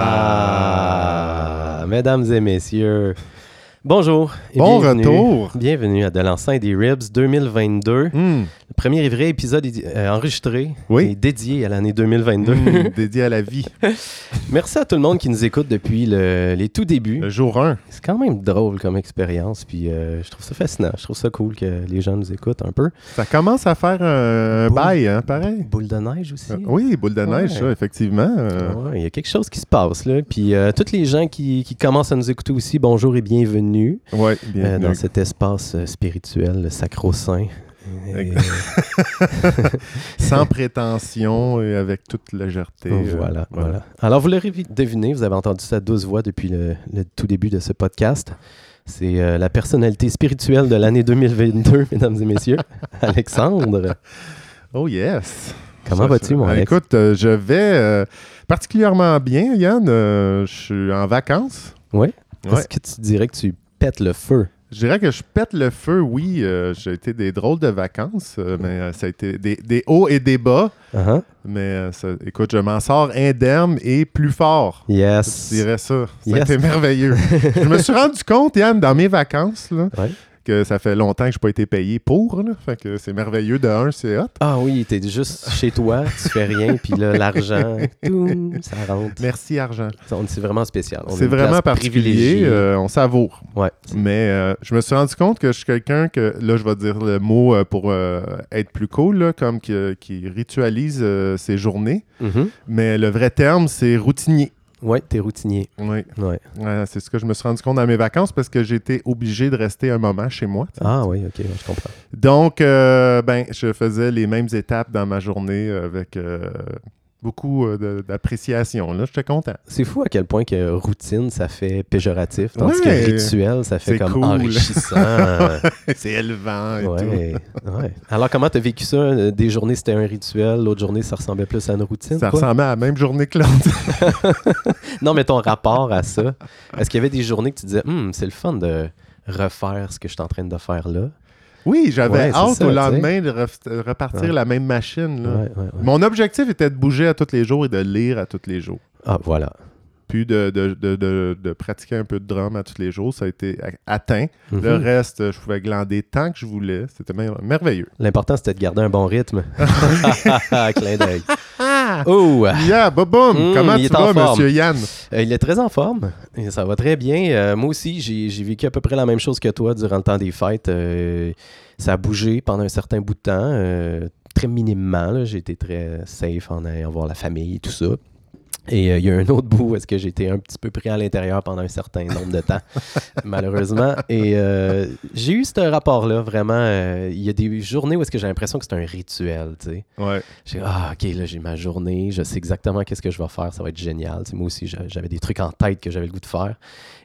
Ah, mesdames et messieurs, bonjour. et Bon bienvenue. retour. Bienvenue à De l'enceinte des Ribs 2022. Hmm. Le premier vrai épisode euh, enregistré Oui. et dédié à l'année 2022. Hmm, dédié à la vie. Merci à tout le monde qui nous écoute depuis le- les tout débuts. Le jour 1. C'est quand même drôle comme expérience, puis euh, je trouve ça fascinant. Je trouve ça cool que les gens nous écoutent un peu. Ça commence à faire un, Boule. bail, hein, pareil. Boule de neige aussi. Euh, oui, boule de neige, Ouais. ça, effectivement. Ouais, Il y a quelque chose qui se passe là. Puis toutes les gens qui, qui commencent à nous écouter aussi, bonjour et bienvenue, ouais, euh, bienvenue. dans cet espace euh, spirituel, le sacro-saint. Et. Sans prétention et avec toute légèreté. euh, voilà, voilà. Alors, vous l'aurez vi- deviné, vous avez entendu sa douce voix depuis le, le tout début de ce podcast. C'est euh, la personnalité spirituelle de l'année 2022, mesdames et messieurs, Alexandre. Oh yes. Comment vas-tu, mon Alex? Écoute, euh, je vais particulièrement bien, Yann. Je suis en vacances. Oui? Est-ce que tu dirais que tu pètes le feu? Je dirais que je pète le feu, oui. euh, j'ai été des drôles de vacances, euh, mais euh, ça a été des, des hauts et des bas. Uh-huh. Mais ça- écoute, je m'en sors indemne et plus fort. Yes. Je dirais ça. Ça a Yes. été merveilleux. je me suis rendu compte, Yann, dans mes vacances, là, Ouais. Que ça fait longtemps que je n'ai pas été payé pour. Là, fait que c'est merveilleux. De un, c'est hot. Ah oui, t'es juste chez toi, tu fais rien, puis là, l'argent, ça rentre. Merci, argent. C'est vraiment spécial. C'est vraiment particulier. euh, on savoure. Ouais. Mais euh, je me suis rendu compte que je suis quelqu'un que, là, je vais dire le mot euh, pour euh, être plus cool, là, comme qui ritualise ses journées. Mhm. Mais le vrai terme, c'est routinier. Ouais, t'es routinier. Oui. Ouais. Ouais, c'est ce que je me suis rendu compte dans mes vacances parce que j'étais obligé de rester un moment chez moi. Ah oui, ok, je comprends. Donc, euh, ben, je faisais les mêmes étapes dans ma journée avec euh, beaucoup euh, d'appréciation. Là, j'étais content. C'est fou à quel point que routine, ça fait péjoratif, tandis Ouais. que rituel, ça fait comme cool. enrichissant. c'est élevant et tout. ouais. Alors, comment t'as vécu ça? Euh, Des journées, c'était un rituel, l'autre journée, ça ressemblait plus à une routine? Ça quoi? ressemblait à la même journée que l'autre. Non, mais ton rapport à ça, est-ce qu'il y avait des journées que tu disais, Hum, c'est le fun de refaire ce que je suis en train de faire là? Oui, j'avais Ouais, hâte ça, au lendemain de repartir Ouais. la même machine. là. Ouais. Mon objectif était de bouger à tous les jours et de lire à tous les jours. Ah, voilà. Puis de, de, de, de- de pratiquer un peu de drum à tous les jours. Ça a été atteint. Mhm. Le reste, je pouvais glander tant que je voulais. C'était mer- merveilleux. L'important, c'était de garder un bon rythme. Clin d'œil. Oh! Yeah, boum! Mm, Comment tu vas, monsieur Yann? Euh, il est très en forme. Et ça va très bien. Euh, moi aussi, j'ai vécu à peu près la même chose que toi durant le temps des fêtes. Euh, ça a bougé pendant un certain bout de temps. très minimement. J'ai été très safe en allant voir la famille et tout ça. Et euh, il y a un autre bout où est-ce que été un petit peu pris à l'intérieur pendant un certain nombre de temps, malheureusement. Et euh, j'ai eu ce rapport-là, vraiment. euh, Il y a des journées où est-ce que j'ai l'impression que c'est un rituel, tu sais. Ouais. J'ai ah ok là j'ai ma journée, je sais exactement qu'est-ce que je vais faire, ça va être génial. Moi aussi j'a- j'avais des trucs en tête que j'avais le goût de faire.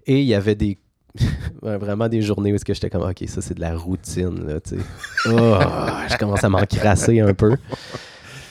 Et il y avait des vraiment des journées où est-ce que j'étais comme ok ça c'est de la routine là, tu sais. Oh, je commence à m'encrasser un peu.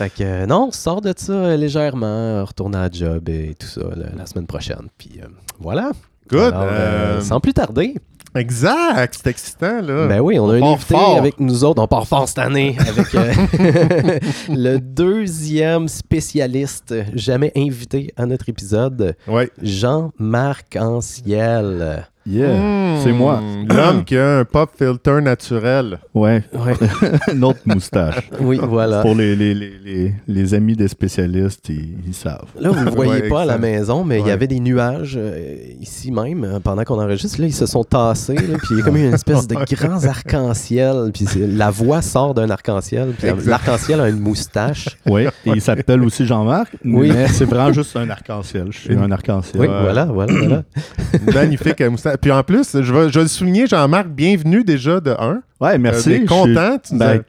Fait que euh, non, on sort de ça euh, légèrement, euh, retourne à la job et tout ça la, la semaine prochaine. Puis euh, voilà. Good. Alors, euh, euh, sans plus tarder, Exact. C'est excitant, là. ben oui, on a un part invité fort. avec nous autres. On part fort cette année avec euh, le deuxième spécialiste jamais invité à notre épisode, Ouais. Jean-Marc Anciel. Yeah, Mm, c'est moi. L'homme qui a un pop filter naturel. Ouais, Ouais. une autre moustache. Oui, voilà. Pour les, les, les, les, les amis des spécialistes, ils, ils savent. Là, vous ne le voyez Ouais, pas à la maison, mais il y avait des nuages euh, ici même euh, pendant qu'on enregistre. Là, ils se sont tassés. là, puis il y a comme une espèce de grands arc-en-ciel. Puis la voix sort d'un arc-en-ciel. Puis l'arc-en-ciel a une moustache. Oui, et il s'appelle aussi Jean-Marc, Oui. mais c'est vraiment juste un arc-en-ciel. Je suis un arc-en-ciel. Oui, voilà, voilà, voilà. Magnifique moustache. Puis en plus, je vais, je vais le souligner, Jean-Marc, bienvenue déjà de un. Ouais, Euh, merci. Je suis content. Ben, as-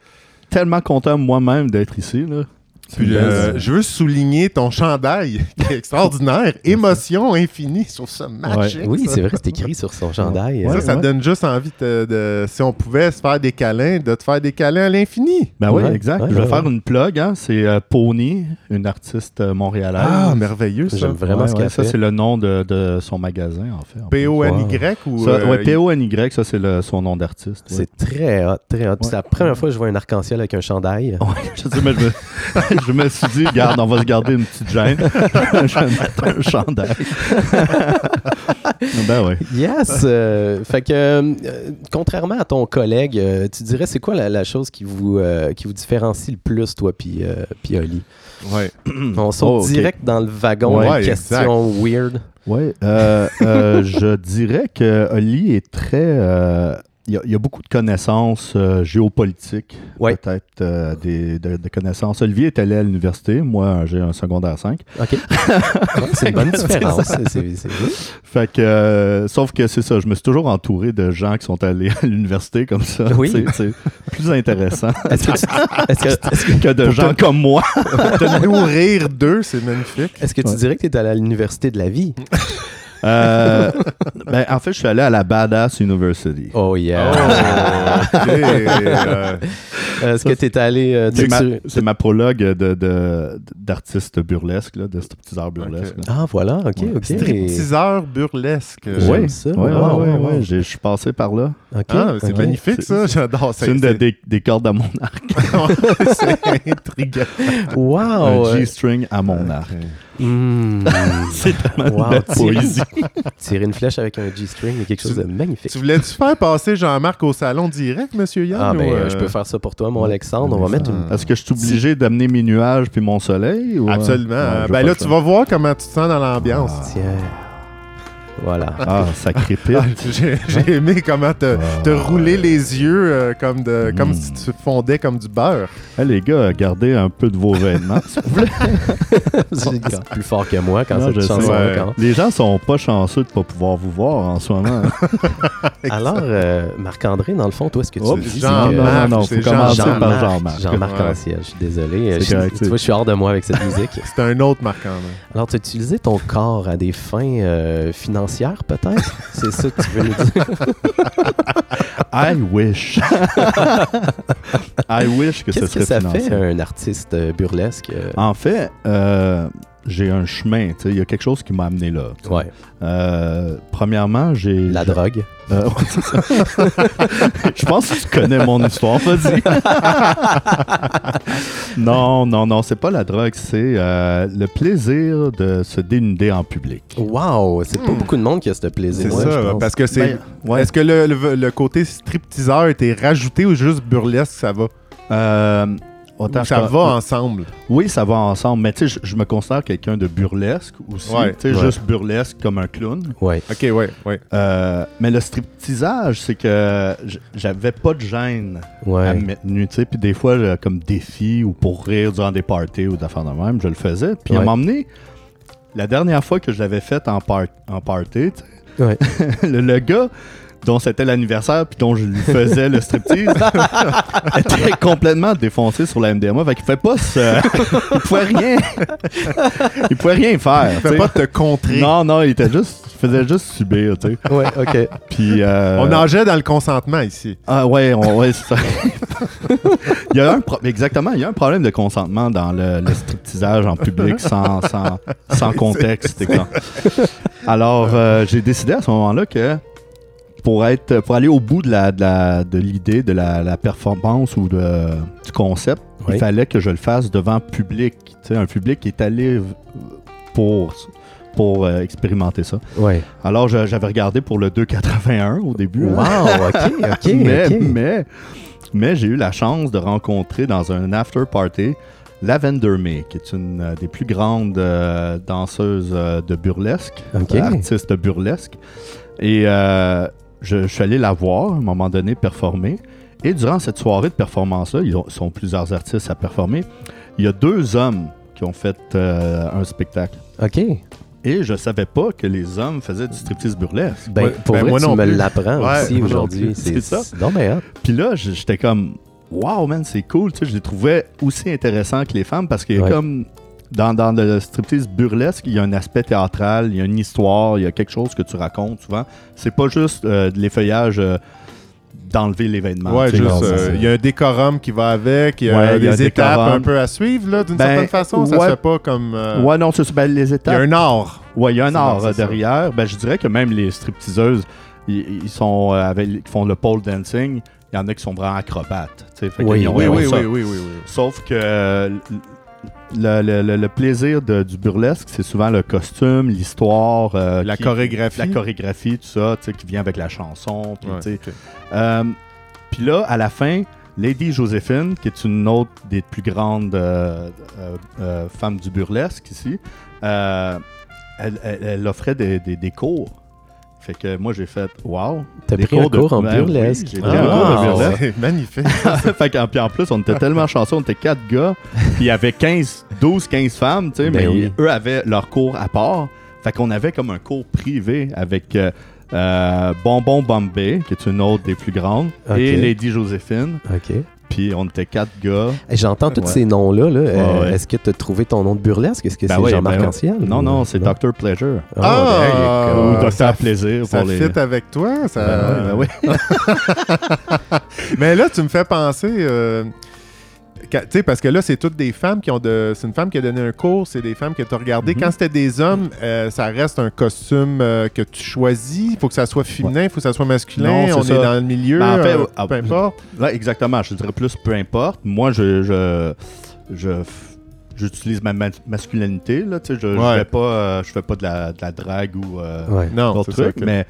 tellement content moi-même d'être ici. Là. Puis euh, je veux souligner ton chandail, qui est extraordinaire. Émotion infinie. Trouve ça magique. Oui, c'est vrai, c'est écrit sur son chandail. Ça, ça ouais. donne juste envie de, de- si on pouvait se faire des câlins, de te faire des câlins à l'infini. Ben oui, Ouais, exact. ouais, je vais ouais, faire une plug. Hein. C'est euh, Pony, une artiste euh, montréalaise. Ah, merveilleux ça. J'aime vraiment Ouais, ce ouais, qu'elle ça, c'est le nom de, de son magasin, en fait. P-O-N-Y ou. Ça, euh, ouais, P-O-N-Y, ça, c'est son nom d'artiste. ouais. C'est très hot, très hot. Puis C'est la première fois que je vois un arc-en-ciel avec un chandail. Ouais, je sais, mais je je me suis dit, regarde, on va se garder une petite gêne. je vais mettre un chandail. ben oui. Yes! euh, fait que, euh, contrairement à ton collègue, euh, tu dirais, c'est quoi la, la chose qui vous, euh, qui vous différencie le plus, toi, puis euh, puis Oli? Ouais. On saute Oh, direct dans le wagon Ouais, questions weird. Oui, euh, euh, je dirais que Oli est très. Il y, a- il y a beaucoup de connaissances euh, géopolitiques, Ouais. peut-être euh, des, de, de connaissances. Olivier est allé à l'université, moi j'ai un secondaire 5. OK. C'est une bonne différence. C'est-. Fait que, euh, sauf que c'est ça, je me suis toujours entouré de gens qui sont allés à l'université comme ça. Oui. C'est- C'est plus intéressant Est-ce que, tu- est-ce que- est-ce que- que de gens comme moi. Te nourrir d'eux, c'est magnifique. est-ce que tu Ouais. dirais que tu es allé à l'université de la vie? Euh, ben, en fait, je suis allé à la Badass University. Oh yeah! Oh, euh, Est-ce que tu es allé... euh, C'est ma, tu- c'est ma prologue de, burlesques, là, de stripteaseurs burlesques. là. Ah, voilà, OK, Ouais. OK. stripteaseur burlesque. Ouais, ça. ouais, j'ai- je suis passé par là. OK, Ah, c'est magnifique ça, j'adore ça. C'est une de- des, des cordes à mon arc. c'est intriguant. Wow! un euh, G-string à mon arc. hmm. C'est tellement Wow, de poésie. Tirer une flèche avec un G-string, c'est quelque chose de magnifique. Tu voulais-tu faire passer Jean-Marc au salon direct, monsieur Yann? Ah, ben, euh, euh, je peux faire ça pour toi, mon Alexandre. On va mettre une. Est-ce que je suis obligé d'amener mes nuages puis mon soleil? ou- Absolument. Veux ben là, tu vas voir comment tu te sens dans l'ambiance. Tiens. Voilà. Ah, ça crépite. Ah, J'ai j'ai aimé comment te, te Ah, rouler les yeux euh, comme, de, comme Mm. si tu fondais comme du beurre. Hey, les gars, gardez un peu de vos vêtements. s'il vous plaît. c'est plus fort que moi quand Non, cette je sais. Ouais. commence. Les gens sont pas chanceux de pas pouvoir vous voir en ce moment. Alors, euh, Marc-André, dans le fond, toi, est-ce que tu Oups, dis Jean- que- non, non, Marc, non, c'est faut commencer Jean- par Jean-Marc, Jean-Marc. Jean-Marc Ouais. Anciel, je suis désolé. C'est Je- correct, tu c'est- vois, je suis hors de moi avec cette musique. C'est un autre marquant. Alors, tu as utilisé ton corps à des fins euh, financières, peut-être? C'est ça que tu veux nous dire? I wish. I wish que ce Qu'est-ce serait que ça financé. fait, un artiste euh, burlesque? euh? En fait, euh, j'ai un chemin. tu sais, Il y a quelque chose qui m'a amené là. Ouais, Euh, premièrement, j'ai. la drogue. Euh. Je pense que tu connais mon histoire, vas-y. non, non, non, c'est pas la drogue, c'est euh, le plaisir de se dénuder en public. Wow! C'est pas Hmm. beaucoup de monde qui a ce plaisir. C'est ça, parce que c'est. Ben, ouais. Est-ce que le, le- le côté stripteaseur était rajouté ou juste burlesque, ça va? Euh, autant Ou ça va ensemble. Oui, ça va ensemble, mais tu sais, je, me considère quelqu'un de burlesque aussi. Ouais, tu sais, ouais. juste burlesque comme un clown. Ouais. Ok, ouais, ouais. Euh, mais le stripteasage, c'est que j'avais pas de gêne à Ouais. me mettre nu, tu sais. Puis des fois, je- comme défi ou pour rire durant des parties ou d'affaires de même, je le faisais. Puis à m'emmener, la dernière fois que je l'avais fait en, par- en party, tu sais, Ouais. le, le gars dont c'était l'anniversaire puis dont je lui faisais le striptease était complètement défoncé sur la MDMA. Fait qu'il fait pas ce... il pouvait rien... il pouvait rien faire, Fais sais. pas te contrer. Non, non, il était juste... Il faisait juste subir, tu sais. Ouais, ok. Puis... euh, On nageait dans le consentement ici. ah ouais, on, ouais c'est ça. il y a un pro- exactement, il y a un problème de consentement dans le, le stripteasage en public sans, sans, sans contexte. Alors, euh, j'ai décidé à ce moment-là que pour être pour aller au bout de la de la- de l'idée de la, la performance ou de, du concept, Oui. il fallait que je le fasse devant public, un public qui est allé pour pour euh, expérimenter ça. Ouais. Alors, j'avais regardé pour le 281 au début. Wow, hein. ok, ok. mais mais, mais j'ai eu la chance de rencontrer dans un after party Lavender May, qui est une euh, des plus grandes euh, danseuses de burlesque, Ok. euh, artiste burlesque. Et je, je suis allé la voir à un moment donné performer. Et durant cette soirée de performance-là, ils ont- sont plusieurs artistes à performer. Il y a deux hommes qui ont fait euh, un spectacle. Ok. Et je savais pas que les hommes faisaient du striptease burlesque. Ben, pour ben, vrai, moi tu non me l'apprends Ouais, aussi aujourd'hui. C'est ça. Non, mais hop. Puis là, j'étais comme, wow, man, c'est cool. Tu sais, je les trouvais aussi intéressants que les femmes parce que Ouais. comme dans, dans le striptease burlesque, il y a un aspect théâtral, il y a une histoire, il y a quelque chose que tu racontes souvent. C'est pas juste euh, de l'effeuillage euh, d'enlever l'événement. Ouais, tu sais, juste, non, euh, ça. il y a un décorum qui va avec, il y a Ouais, il y a des étapes décorum. un peu à suivre, là, d'une Ben, certaine façon. Ça ouais. se fait pas comme. euh, Ouais, non, c'est ça. Ben, les il y a étapes. un art. Ouais, il y a un art ça. derrière. Ben, je dirais que même les stripteaseuses, ils, sont euh, avec, qui font le pole dancing. Il y en a qui sont vraiment acrobates. fait Oui, ont- Oui, ils ont oui, ça. oui, oui, oui, oui. Sauf que euh, le, le- le- le plaisir de- du burlesque, c'est souvent le costume, l'histoire, euh, La qui- chorégraphie. la chorégraphie, tout ça, qui vient avec la chanson. Puis Ouais, tu sais. ok. Euh, là, à la fin, Lady Joséphine, qui est une autre des plus grandes euh, femmes du burlesque ici, elle, elle- elle offrait des, des- des cours. Fait que moi, j'ai fait Wow! T'as Des pris un cours de- cours en Ben oui, burlesque. j'ai pris un cours de Ah, burlesque. C'est magnifique. fait qu'en- puis en plus, on était tellement chanceux, on était quatre gars, puis il y avait 15, 12, 15 femmes, tu sais, Ben mais oui. eux avaient leur cours à part. Fait qu'on avait comme un cours privé avec euh, euh, Bonbon Bombay, qui est une autre des plus grandes, et Lady Joséphine. OK. Puis on était quatre gars. J'entends tous Ouais. ces noms-là. là. Euh, Ouais, ouais. Est-ce que tu as trouvé ton nom de burlesque? Est-ce que Ben c'est Jean-Marc ben oui. Anciel? Non, ou- non, c'est Dr. Pleasure. Ah, Ah, go. Ou ça- Docteur Plaisir Ça pour les. fit avec toi. Ça... Ben oui, ben oui. Mais là, tu me fais penser. euh, Tu sais, parce que là, c'est toutes des femmes qui ont de. C'est une femme qui a donné un cours, c'est des femmes que tu as regardées. Mhm. Quand c'était des hommes, euh, ça reste un costume euh, que tu choisis. Il faut que ça soit féminin, il faut que ça soit masculin. Non, c'est on ça. est dans le milieu. Ben, en fait, euh, ah, peu importe. Ouais, exactement. Je dirais plus peu importe. Moi, je. je, J'utilise ma ma- masculinité, là, tu sais, je, je Ouais. fais pas, euh, je fais pas de la, de la drague ou euh, Ouais. Non, d'autres trucs, mais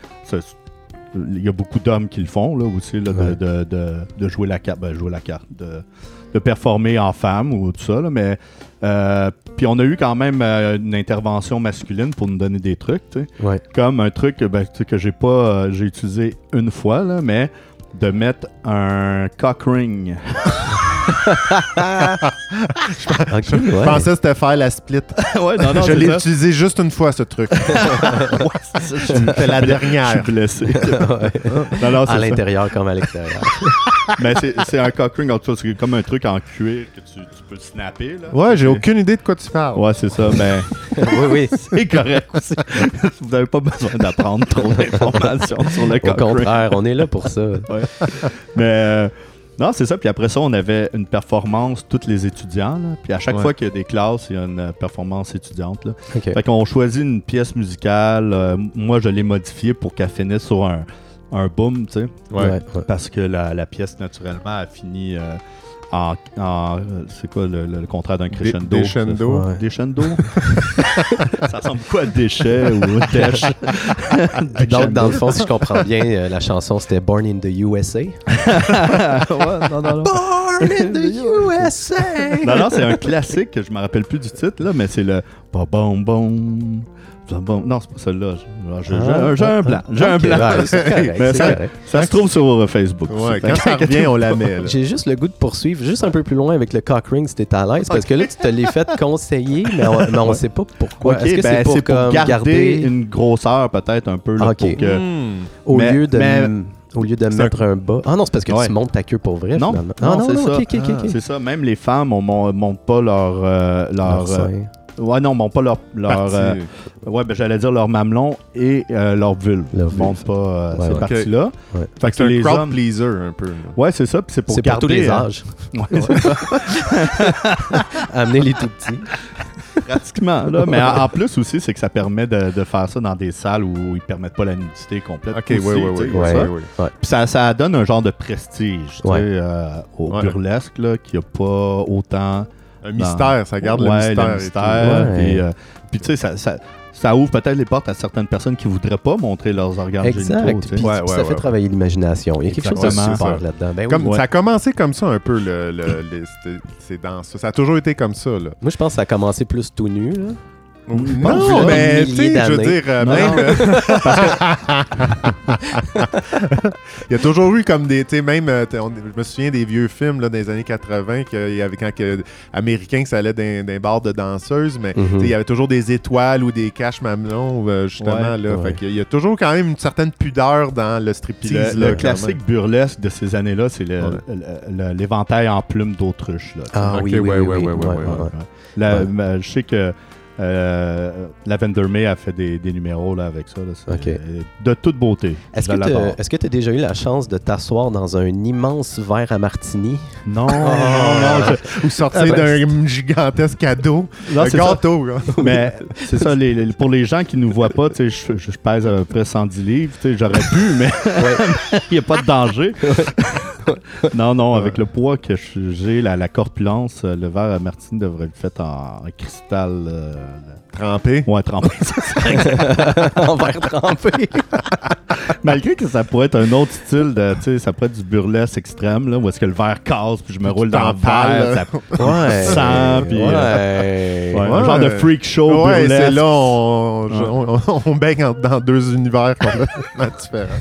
il y a beaucoup d'hommes qui le font là aussi là, de, de, de- de jouer la carte, ben, jouer la carte, de, de performer en femme ou tout ça. là, mais euh, puis on a eu quand même euh, une intervention masculine pour nous donner des trucs, tu sais. Ouais. comme un truc ben, que j'ai pas, euh, j'ai utilisé une fois là, mais de mettre un cock ring. Je ouais. pensais que c'était faire la split. ouais, non, je l'ai utilisé juste une fois, ce truc. C'était la Je dernière. suis blessé. Ouais. non, non, À l'intérieur comme à l'extérieur. Mais c'est un cock ring, en tout cas, c'est comme un truc en cuir que tu, tu peux snapper. Là. Ouais, j'ai aucune idée de quoi tu parles. Ouais, c'est ça, mais oui, oui. c'est correct aussi. Vous n'avez pas besoin d'apprendre trop d'informations sur le Au cock ring. contraire, on est là pour ça. Mais euh, non, c'est ça. Puis après ça, on avait une performance, tous les étudiants. là. Puis à chaque Ouais. fois qu'il y a des classes, il y a une euh, performance étudiante. Là. OK. Fait qu'on choisit une pièce musicale. euh, moi, je l'ai modifiée pour qu'elle finisse sur un, un boom, tu sais. Ouais. Ouais, ouais. Parce que la, la pièce, naturellement, a fini euh, en. en- c'est quoi le, le- le contraire d'un crescendo? Des- Descendo. Ouais. Descendo? ça ressemble quoi à déchet ou dèche? Donc, dans le fond, si je comprends bien, euh, la chanson c'était Born in the USA. ouais, non, non, non. Born in the USA! Non, non, c'est un classique, je me rappelle plus du titre, là, mais c'est le ba Non, c'est pas celui-là. J'ai j'ai un, j'ai un blanc. J'ai un ouais, correct, Mais c'est ça, se trouve sur euh, Facebook. Ouais, quand ça revient, on la met. J'ai juste le goût de poursuivre, juste un peu plus loin avec le cock ring si t'es à l'aise, parce que là, tu te l'es fait conseiller, mais on, on sait pas pourquoi. Est-ce que ben, c'est pour, comme, garder, garder, une grosseur peut-être un peu là, pour que... Hmm. au, mais- lieu de, mais- au lieu de mettre un bas? Ah non, c'est parce que Ouais. tu montes ta queue pour vrai, Non, finalement. non, ah, non, c'est non, ça. ok, ok, ok, ok. C'est ça, même les femmes, on mon- monte pas leur... euh, leur Leur euh. Ouais, non, on monte pas leur... leur euh, ouais, ben j'allais dire leur mamelon et euh, leur vulve. Leur Ils montent pas euh, Ouais, ces ouais. parties-là. Ouais. Fait que C'est un les crowd hommes... pleaser un peu. Ouais, c'est ça, puis c'est pour C'est pour garder... tous les hein. âges. Ouais, c'est ça. Amener les tout petits. Pratiquement, là. Mais en, en plus aussi, c'est que ça permet de, de faire ça dans des salles où ils permettent pas la nudité complète. Ok, aussi, oui, oui, oui. Puis ça, ça donne un genre de prestige tu Ouais. sais, euh, au Ouais. burlesque, là, qu'il n'y a pas autant. Un mystère, ça garde le mystère. le et mystère. Puis, euh, puis tu sais, ça, ça, ça ouvre peut-être les portes à certaines personnes qui voudraient pas montrer leurs organes Exact. génitaux. Ouais, ça ouais, fait travailler l'imagination. Il y a quelque chose de Exactement. super là-dedans. Ben oui. Ça a commencé comme ça un peu, le, le- les- c'est dans ça. Ça a toujours été comme ça. Là. Moi, je pense que ça a commencé plus tout nu. là. Non, mais tu sais, je veux dire, euh, Non, même. non. Il y a toujours eu comme des. Tu sais, même. euh, on- je me souviens des vieux films là, des années 80, qu'il y avait quand que, Américains, que ça allait dans des bars de danseuses, mais Mhm. tu sais, il y avait toujours des étoiles ou des caches mamelons, euh, justement. Ouais, là, ouais. Fait qu'il y a toujours quand même une certaine pudeur dans le Puis striptease. le, là, le quand classique burlesque de ces années-là, c'est le- Ouais. le- le- l'éventail en plumes d'autruche. là, tu sais. Ah Ok, oui, oui, ouais, oui, ouais, oui, ouais, ouais, ouais, ouais, ouais. Ouais. La- Ouais. mais je sais que euh, Lavender May a fait des, des numéros là, avec ça. là. De toute beauté. Est-ce que tu as déjà eu la chance de t'asseoir dans un immense verre à martini? Non, non, non. je- Ou sortir Ah, ben, d'un gigantesque cadeau. non, un gâteau, là. Mais c'est ça, les- les- pour les gens qui nous voient pas, je, je- pèse à peu près 110 livres. J'aurais pu, mais il n'y a pas de danger. non, non, avec le poids que j'ai, la, la corpulence, euh, le verre à Martine devrait être fait en, en cristal. euh, Trempé. ouais, trempé. en verre trempé. Malgré que ça pourrait être un autre style de, ça pourrait être du burlesque extrême, là, où est-ce que le verre casse, puis je me roule dans le verre, ça Ouais. Sang, puis, ouais. Ouais, Un genre de freak show Ouais, c'est là, on, Ouais. on, on baigne dans deux univers complètement différents.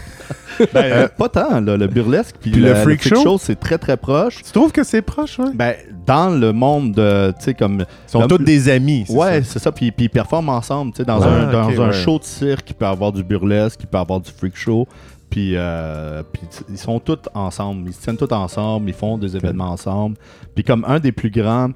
Ben, euh, pas tant, là, le burlesque. Puis Puis le le, freak show? c'est très très proche. Tu trouves que c'est proche, ouais? Ben, dans le monde de, tu sais, comme. Ils sont tous des amis. Ouais, c'est ça. Puis, puis ils performent ensemble, tu sais, dans Ouais, un, dans un ouais. show de cirque, il peut y avoir du burlesque, il peut y avoir du freak show. Puis, euh, puis ils sont tous ensemble. Ils se tiennent tous ensemble, ils font des événements ensemble. Puis comme un des plus grands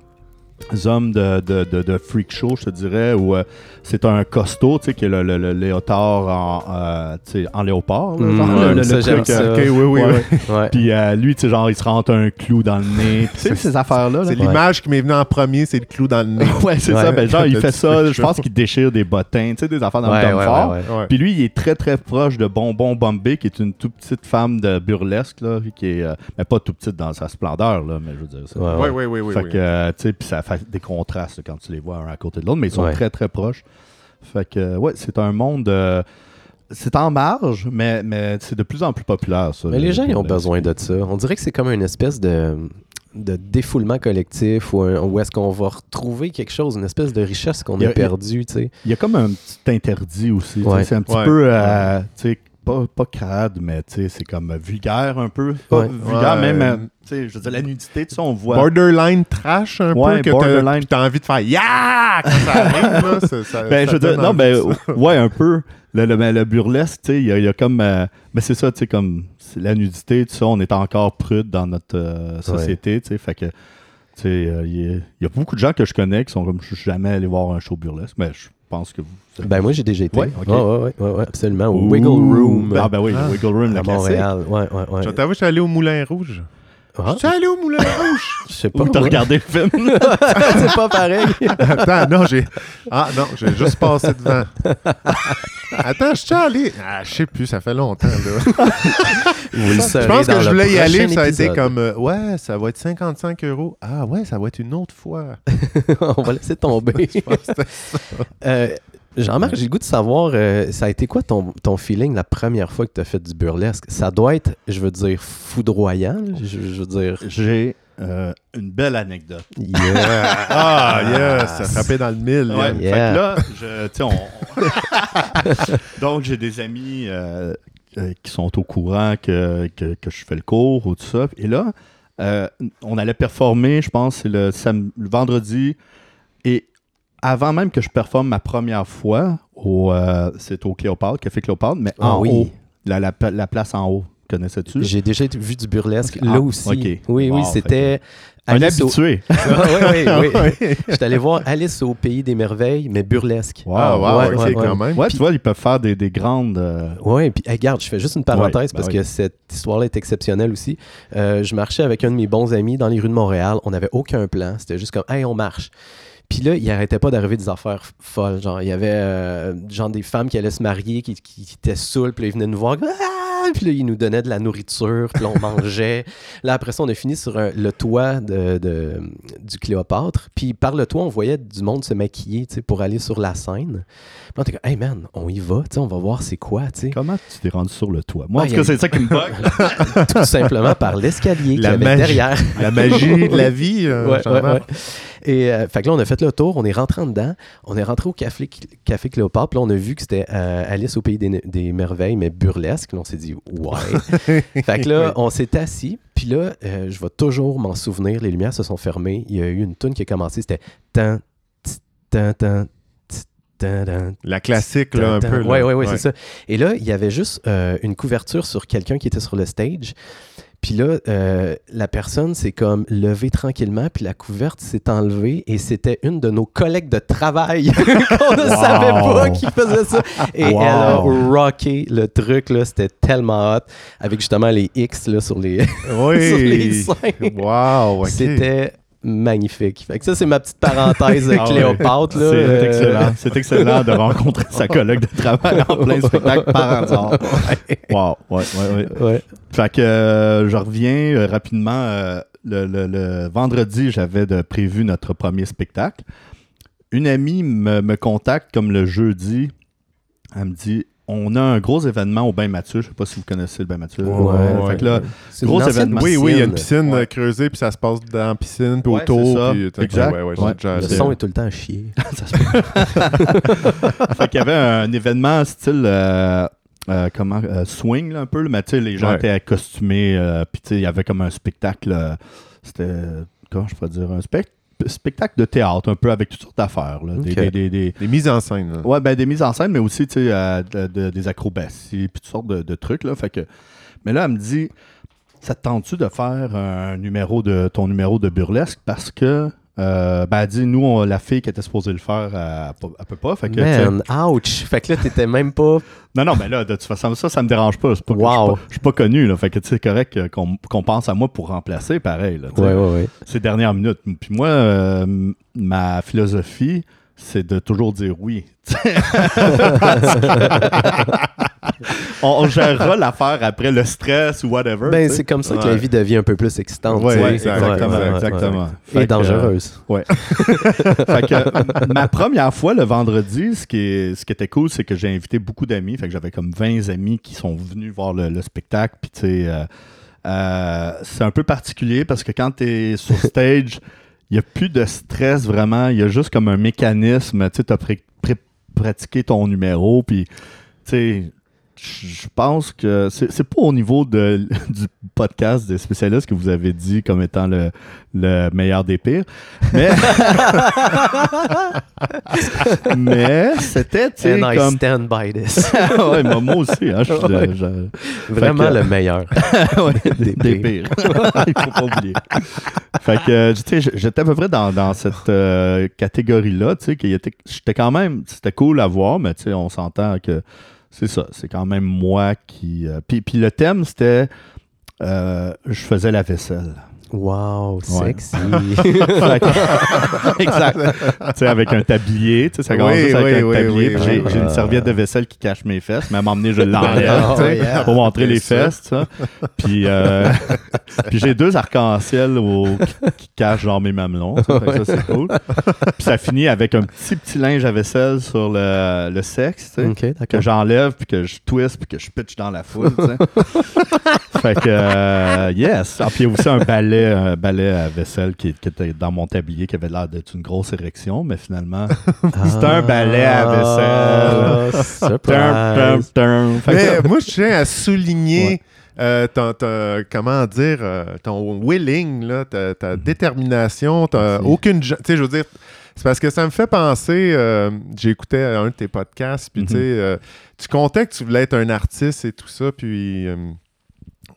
hommes de, de, de, de freak show, je te dirais, où euh, c'est un costaud, tu sais, qui est le, le, le léotard en, euh, léopard. là, genre, ouais, le- ça, truc, ça. euh, oui, oui, ouais. oui. Ouais. Puis euh, lui, tu sais, genre, il se rentre un clou dans le nez. Tu sais, ces affaires-là. là. C'est l'image qui m'est venue en premier, c'est le clou dans le nez. Ouais, c'est Ouais. ça. Ben, genre, il fait ça. Je pense qu'il déchire des bottins, tu sais, des affaires dans Ouais, le ouais, fort. ouais, ouais. Ouais. Puis lui, il est très très proche de Bonbon Bombay, qui est une toute petite femme de burlesque, là, qui est, euh, mais pas tout petite dans sa splendeur, là, mais je veux dire ça. Ouais, Oui, oui, oui, oui. fait que, tu sais, puis ça fait des contrastes quand tu les vois un à côté de l'autre, mais ils sont Ouais. très très proches. Fait que, ouais, c'est un monde. euh, c'est en marge, mais, mais c'est de plus en plus populaire, ça. Mais le les gens, ils ont besoin de ça. On dirait que c'est comme une espèce de, de défoulement collectif où, un- où est-ce qu'on va retrouver quelque chose, une espèce de richesse qu'on a- a perdue, tu sais. Il y a comme un petit interdit aussi. Ouais. C'est un petit Ouais. peu, euh, tu sais, pas, pas crade, mais c'est comme vulgaire un peu. Pas Ouais. vulgaire, Ouais. même, euh, je veux dire, la nudité, tu sais, on voit. Borderline trash un Ouais, peu, que borderline. t'as- envie de faire Yeah! Quand ça arrive, là. ça- ça- Ben, ça je dire, non, ben, ouais, un peu. Le, le, ben, le burlesque, tu sais, il y, a- il y a comme. euh, mais c'est ça, tu sais, comme. La nudité, tout ça, on est encore prude dans notre euh, société, tu sais, fait que. Tu sais, euh, il y, a- il y a beaucoup de gens que je connais qui sont comme, je suis jamais allé voir un show burlesque, mais je pense que vous. Ben moi, j'ai déjà été. Ouais, ok. Ouais, ouais, ouais, ouais, absolument. Au Ouh. Wiggle Room Ah, ben oui, Ah. le Wiggle Room, le à classique. Montréal. Ouais, ouais, ouais. Je t'avoue, je suis allé au Moulin Rouge. Ah, Je suis allé au Moulin Rouge. je sais pas. Où t'as regardé le film? c'est pas pareil. Attends, non, j'ai. Ah, non, j'ai juste passé devant. Attends, je suis allé. Ah, je sais plus, ça fait longtemps, là. Vous le Je pense que je voulais y aller, ça a été comme. euh, ouais, ça va être 55 euros. Ah, ouais, ça va être une autre fois. On va laisser tomber. Je pense que c'était- Euh, Jean-Marc, j'ai le goût de savoir, euh, ça a été quoi ton, ton feeling la première fois que tu as fait du burlesque? Ça doit être, je veux dire, foudroyant. Je, je veux dire. J'ai euh, une belle anecdote. Yeah. ah, yes, ça frappait dans le mille. Ouais, Yann. Yeah. Fait que là, je, tu sais, on- donc j'ai des amis euh, qui sont au courant que, que, que je fais le cours ou tout ça. Et là, on allait performer, je pense, c'est le, sam- le vendredi. Et avant même que je performe ma première fois, au, euh, c'est au Cléopâtre, Café Cléopâtre, mais Ah en oui. haut, la, la, la place en haut. Connaissais-tu? J'ai déjà vu du burlesque Ok. là Ah, aussi. Oui, oui, c'était. Un Alice au- habitué. oui, oui, oui. Ouais. J'étais allé voir Alice au pays des merveilles, mais burlesque. Wow, Ah, wow, ouais, quand même. Ouais, tu vois, ils peuvent faire des, des grandes. euh, Oui, puis regarde, je fais juste une parenthèse ben parce oui. que cette histoire-là est exceptionnelle aussi. Euh, je marchais avec un de mes bons amis dans les rues de Montréal. On n'avait aucun plan. C'était juste comme, hey, on marche. Puis là, il arrêtait pas d'arriver des affaires folles. Genre, il y avait euh, genre des femmes qui allaient se marier, qui, qui, qui étaient saoules, puis là, ils venaient nous voir. Ah! Puis là, ils nous donnaient de la nourriture, puis là, on mangeait. Là, après ça, on a fini sur un- le toit de, de- du Cléopâtre. Puis par le toit, on voyait du monde se maquiller, tu sais, pour aller sur la scène. Puis on était comme, hey man, on y va, tu sais, on va voir c'est quoi, tu sais. Comment tu t'es rendu sur le toit? Moi, Ouais, en tout cas, c'est ça qui me bug. tout simplement par l'escalier qu'il y avait magie. derrière. La magie de la vie. euh, Ouais, ouais. Et euh, fait que là, on a fait le tour, on est rentré en dedans, on est rentré au café, café Cléopâtre, puis là, on a vu que c'était euh, Alice au pays des, des merveilles, mais burlesque. Là, on s'est dit, ouais. fait que là, on s'est assis, puis là, euh, je vais toujours m'en souvenir, les lumières se sont fermées. Il y a eu une tune qui a commencé, c'était tan, tan, tan, La classique, là, un peu. oui, oui, oui, c'est ça. Et là, il y avait juste une couverture sur quelqu'un qui était sur le stage. Puis là, euh, la personne s'est comme levée tranquillement, puis la couverte s'est enlevée, et c'était une de nos collègues de travail qu'on ne savait pas qui faisait ça. Et Wow. elle a rocké le truc, là, c'était tellement hot, avec justement les X là, sur les, Oui. sur les seins. Wow, ok. C'était magnifique. Fait que ça, c'est ma petite parenthèse Ah. Cléopâtre. C'est Euh, excellent. C'est excellent de rencontrer sa collègue de travail en plein spectacle par hasard. Wow, ouais, ouais, ouais. Ouais. Fait que euh, je reviens euh, rapidement. euh, le, le- le vendredi, j'avais prévu notre premier spectacle. Une amie me, me contacte comme le jeudi. Elle me dit on a un gros événement au Bain Mathieu. Je sais pas si vous connaissez le Bain Mathieu. Ouais, ouais. Fait que là, C'est Gros événement. Oui, oui, il y a une piscine Ouais. euh, creusée, puis ça se passe dans la piscine, puis Ouais, autour. puis- Exact. Ouais, ouais, j'ai Ouais. déjà Le son est tout le temps à chier. fait qu'il y avait un événement style euh, euh, comment euh, swing là, un peu, mais tu sais, les gens Ouais. étaient costumés, euh, puis tu sais, il y avait comme un spectacle, euh, c'était comment je pourrais dire un spec- spectacle de théâtre un peu avec toutes sortes d'affaires, là, des, Ok. des- des- des- Les mises en scène. là. ouais ben des mises en scène, mais aussi euh, de- de- des acrobaties, puis toutes sortes de, de trucs là, fait que mais là elle me dit ça te tente-tu de faire un numéro de ton numéro de burlesque parce que euh, ben, elle dit, nous, on- la fille qui était supposée le faire, elle, elle peut pas. Fait que, Man, ouch! Fait que là, t'étais même pas. non, non, mais là, de toute façon, ça, ça me dérange pas. Pas Wow. Je suis pas, je suis pas connu, là. Fait que, c'est correct qu'on pense à moi pour remplacer, pareil, là. Ouais, ouais, ouais. Ces dernières minutes. Puis moi, euh, ma philosophie, c'est de toujours dire oui. on, on gérera l'affaire après le stress ou whatever. Ben, c'est comme ça que Ouais. la vie devient un peu plus excitante. Ouais, exactement, ouais, ouais, exactement. Et euh, dangereuse. Ouais. fait que euh, ma première fois le vendredi, ce qui, est- ce qui était cool, c'est que j'ai invité beaucoup d'amis. Fait que j'avais comme 20 amis qui sont venus voir le, le spectacle. Puis tu sais, euh, euh, c'est un peu particulier parce que quand tu es sur stage, il n'y a plus de stress vraiment. Il y a juste comme un mécanisme. Tu sais, as pratiqué ton numéro. Puis tu sais, je pense que c'est pas au niveau de, du podcast des spécialistes que vous avez dit comme étant le, le meilleur des pires. Mais, mais c'était, And I comme. stand by this. ouais, moi, moi aussi, hein, je Ouais. Vraiment que- le meilleur. ouais, des, pires. Il faut pas oublier. Fait que, tu sais, j'étais à peu près dans, dans cette euh, catégorie-là, tu sais, j'étais quand même, c'était cool à voir, mais tu sais, on s'entend que c'est ça, c'est quand même moi qui... euh, puis, le thème, c'était, euh, je faisais la vaisselle. Wow, Ouais. sexy. Que- exact. tu sais, avec un tablier, tu sais, ça commence Oui, juste avec oui, un oui, tablier, j'ai une serviette de vaisselle qui cache mes fesses, mais à m'emmener, je l'enlève, Oh, yeah. pour montrer les ça. fesses, ça. Puis, euh, puis j'ai deux arcs-en-ciel qui, cachent genre mes mamelons, que ça c'est cool. Puis ça finit avec un petit petit linge à vaisselle sur le, le sexe, Que j'enlève, puis que je twist, puis que je pitch dans la foule. Fait que, euh, yes. Ah, puis il y a aussi un balai, un balai à vaisselle qui, qui était dans mon tablier, qui avait l'air d'être une grosse érection, mais finalement, c'est un balai à Ah, vaisselle. Mais moi, je tiens à souligner euh, ton, ton- comment dire, euh, ton willing, là, ta, ta détermination, aucune... Tu sais, je veux dire, c'est parce que ça me fait penser, euh, j'écoutais un de tes podcasts, puis tu sais, euh, tu comptais que tu voulais être un artiste et tout ça, puis...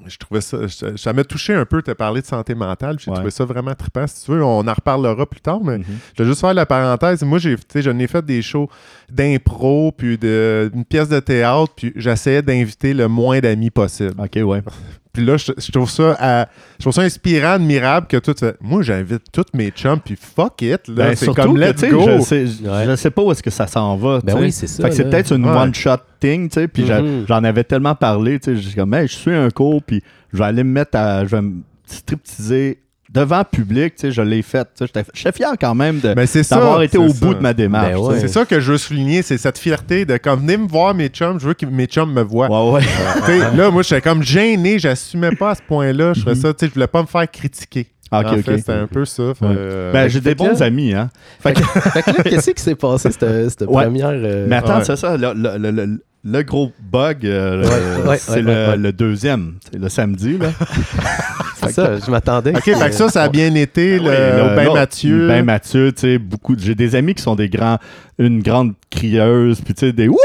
je trouvais ça, je- ça m'a touché un peu, tu as parlé de santé mentale, j'ai Ouais. trouvé ça vraiment trippant. Si tu veux, on en reparlera plus tard, mais Mhm. je vais juste faire la parenthèse. Moi, j'ai, je n'ai fait des shows d'impro, puis de, une pièce de théâtre, puis j'essayais d'inviter le moins d'amis possible. Ok, ouais. Puis là, je, je trouve ça à- je trouve ça inspirant, admirable que tu fais, moi, j'invite tous mes chums, puis fuck it, là, Ben, c'est comme let's tu sais, go. Je sais, je- Ouais. je sais pas où est-ce que ça s'en va. Ben tu sais. oui, c'est ça. Fait que c'est peut-être une Ouais. one-shot thing, tu sais, puis Mhm. j'en avais tellement parlé, tu sais, j'ai comme, hey, je suis un cours, puis je vais aller me mettre à, je vais me stripteaser devant public, tu sais, je l'ai fait, tu sais, j'étais fier quand même de- Mais c'est ça. d'avoir été c'est au ça. bout de ma démarche. Ben ouais. C'est ça que je veux souligner, c'est cette fierté de comme venez me voir mes chums, je veux que mes chums me voient. Ouais, ouais. Là, moi, j'étais comme gêné, j'assumais pas à ce point-là. Je ferais Mhm. ça, tu sais, je voulais pas me faire critiquer. Ah, en fait, c'était un peu ça. Ouais. euh, Ben, j'ai des bons là- amis, hein. Fait que, fait que là, qu'est-ce qui s'est passé, cette, cette Ouais. première. euh, Mais attends, ouais. c'est ça, le, le- le- le- le gros bug, euh, Ouais, euh, ouais, c'est ouais, le, ouais, ouais. le deuxième, c'est le samedi, là. c'est ça, je m'attendais. Ok, fait que ça, ça a bien été. Ben le, oui, le- ben l'autre, Mathieu. Ben Mathieu, tu sais, beaucoup. J'ai des amis qui sont des grands, une grande crieuse, puis tu sais, des wouhou,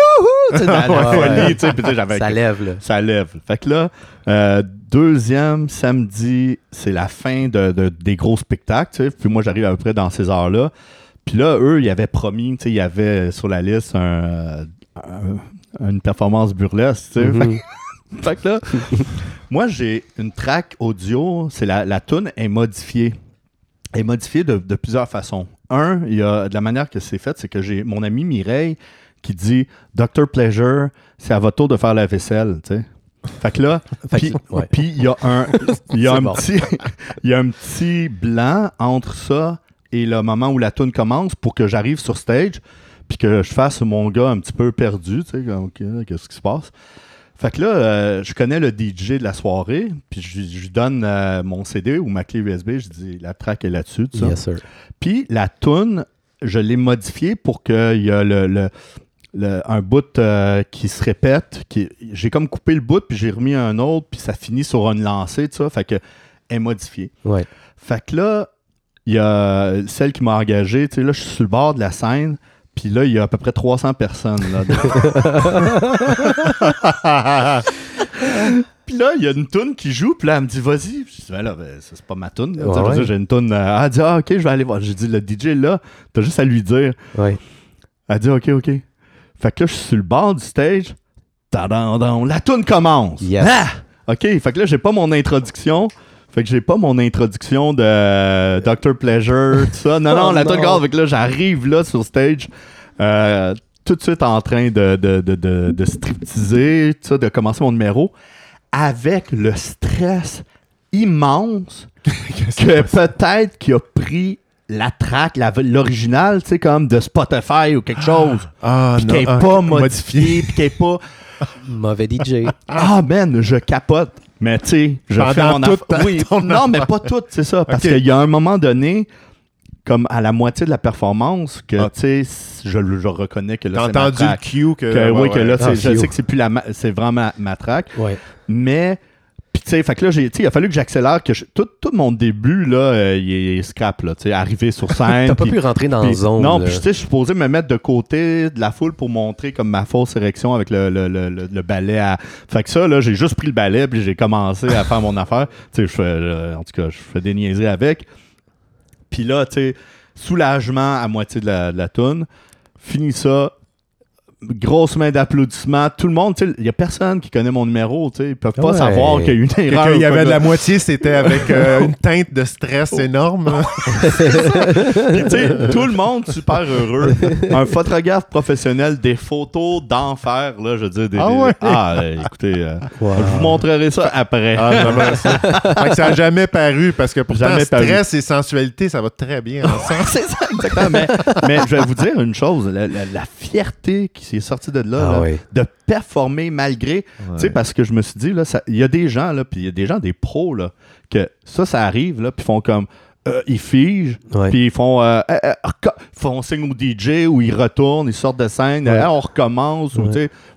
tu sais, dans la Ouais, folie, tu sais, puis tu sais, j'avais. Ça lève, là. Ça lève. Fait que là, euh, deuxième samedi, c'est la fin de, de- des gros spectacles, tu sais. Puis moi, j'arrive à peu près dans ces heures-là. Puis là, eux, ils avaient promis, tu sais, il y avait sur la liste un, un- une performance burlesque, tu sais. Mhm. Fait que là, moi, j'ai une track audio, c'est la, la tune est modifiée. Elle est modifiée de, de plusieurs façons. Un, il y a de la manière que c'est fait, c'est que j'ai mon ami Mireille qui dit Dr. Pleasure, c'est à votre tour de faire la vaisselle, tu sais. Fait que là, puis ouais. il y a un, y a C'est un bon. petit, il y a un petit blanc entre ça et le moment où la tune commence pour que j'arrive sur stage puis que je fasse mon gars un petit peu perdu, tu sais, qu'est-ce qui se passe? Fait que là, euh, je connais le DJ de la soirée, puis je, lui donne euh, mon CD ou ma clé USB, je dis la track est là-dessus, tout ça. Yes, sir. Puis la tune, je l'ai modifiée pour qu'il y a le, le- le- un bout euh, qui se répète. Qui, j'ai comme coupé le bout, puis j'ai remis un autre, puis ça finit sur une lancée, tout ça. Fait que est modifiée. Ouais. Fait que là, il y a celle qui m'a engagé. Tu sais, là, je suis sur le bord de la scène. Puis là, il y a à peu près 300 personnes. Là, Puis là, il y a une toune qui joue, puis là, elle me dit, vas-y. Je dis, ben là, ben, ça, c'est pas ma toune. là. Ouais, ouais. J'ai une toune. euh, elle dit, ah, ok, je vais aller voir. J'ai dit, le DJ là, t'as juste à lui dire. Ouais. Elle dit, ok, ok. Fait que là, je suis sur le bord du stage. Tadadam, la toune commence. Yes. Ah! Ok, fait que là, j'ai pas mon introduction. Fait que j'ai pas mon introduction de euh, Dr. Pleasure, tout ça. Non, non, Oh la non. Fait que là, j'arrive là sur stage. euh, tout de suite en train de, de, de, de, tout ça, de commencer mon numéro, avec le stress immense que peut-être qu'il a pris la track, l'original, tu sais, comme de Spotify ou quelque chose, Ah, puis non, qu'elle est ah, pas modifiée, puis qu'elle est pas... Mauvais DJ. Ah, man, je capote. Mais tu sais, je Pendant fais mon toute affaire. ta- Oui, ton non, mais pas toute, c'est ça. Parce qu'il y a un moment donné, comme à la moitié de la performance, que Ah. tu sais, je, je reconnais que là, T'as c'est ma entendu le track. cue que. Que, ouais, oui, que ouais. là, Ah, c'est- je Fio. sais que c'est plus la ma- c'est vraiment ma, ma track. Ouais. Mais, sais, fait que là, j'ai- tu sais, il a fallu que j'accélère, que je- tout, tout mon début, là, euh, il est scrap, là, tu sais, arriver sur scène. T'as pas pu rentrer dans la zone. Non, puis tu sais, je suis supposé me mettre de côté de la foule pour montrer comme ma fausse érection avec le, le, le, le- le balai à. Fait que ça, là, j'ai juste pris le balai puis j'ai commencé à faire mon affaire. Tu sais, je fais, euh, en tout cas, je fais des niaiseries avec. Puis là, tu sais, soulagement à moitié de la, de la toune. Fini ça. Grosse main d'applaudissements. Tout le monde, tu sais, il y a personne qui connaît mon numéro, tu sais. Ils peuvent pas Ouais. savoir qu'il y a eu une Que- erreur. qu'il ou y avait de la moitié, c'était avec euh, une teinte de stress Oh. énorme. Puis, tout le monde super heureux. Un photographe professionnel, des photos d'enfer, là, je veux dire. Des, Ah des- ouais? Ah, euh, écoutez, euh, Wow. je vous montrerai ça après. Ah, ça. Fait que ça n'a jamais paru parce que pourtant, Jamais paru. stress et sensualité, ça va très bien ensemble. c'est ça, exactement. Mais, mais je vais vous dire une chose, la, la- la fierté qui s'est sortie de là, Ah là, de performer malgré, tu sais, parce que je me suis dit, il y a des gens, là, puis il y a des gens, des pros, là, que ça, ça arrive, là, puis font comme, euh, ils figent. Puis ils font, euh, euh, euh, font signe au DJ ou ils retournent, ils sortent de scène, Ouais. euh, on recommence. ou,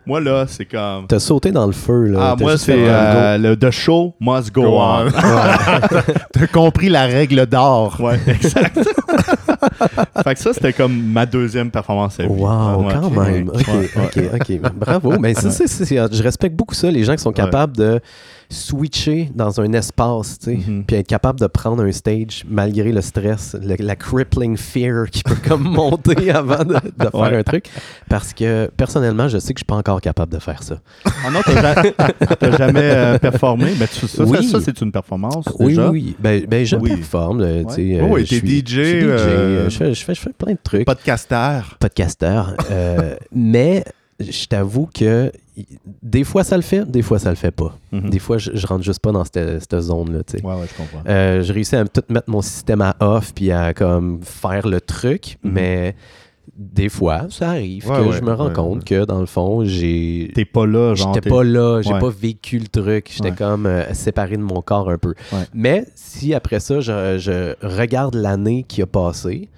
moi, là, c'est comme. T'as sauté dans le feu, là. Ah, moi, c'est euh, le The Show Must Go, Go On. on. T'as compris la règle d'or. Ouais, exact. fait que ça, c'était comme ma deuxième performance à vie. Wow, Ouais, quand même. Ok, ok, ok. Bravo. Mais ça, c'est- je respecte beaucoup ça, les gens qui sont capables de switcher dans un espace, tu sais, Mhm. puis être capable de prendre un stage malgré le stress, le- la crippling fear qui peut comme monter avant de, de faire Ouais. un truc. Parce que personnellement, je sais que je suis pas encore capable de faire ça. Ah non, t'as ja- t'as jamais euh, performé. Mais tu, ça, ça- Oui. ça, c'est une performance. Oui, déjà. oui, oui. Ben, ben je Oui. performe, euh, tu sais. Euh, Oui, t'es DJ, je suis DJ, je, fais, je, fais, je fais plein de trucs. Podcaster. podcasteur. euh, mais je t'avoue que des fois ça le fait, des fois ça le fait pas. Mhm. Des fois je, je rentre juste pas dans cette, cette zone-là. Ouais, ouais, je comprends. Euh, je réussis à tout mettre mon système à off puis à comme faire le truc, Mhm. mais Des fois, ça arrive Ouais, que ouais, je me rends ouais, compte que, dans le fond, j'ai... T'es pas là, genre. J'étais pas là, j'ai pas vécu le truc, j'étais comme euh, séparé de mon corps un peu. Mais si après ça, je, je regarde l'année qui a passé,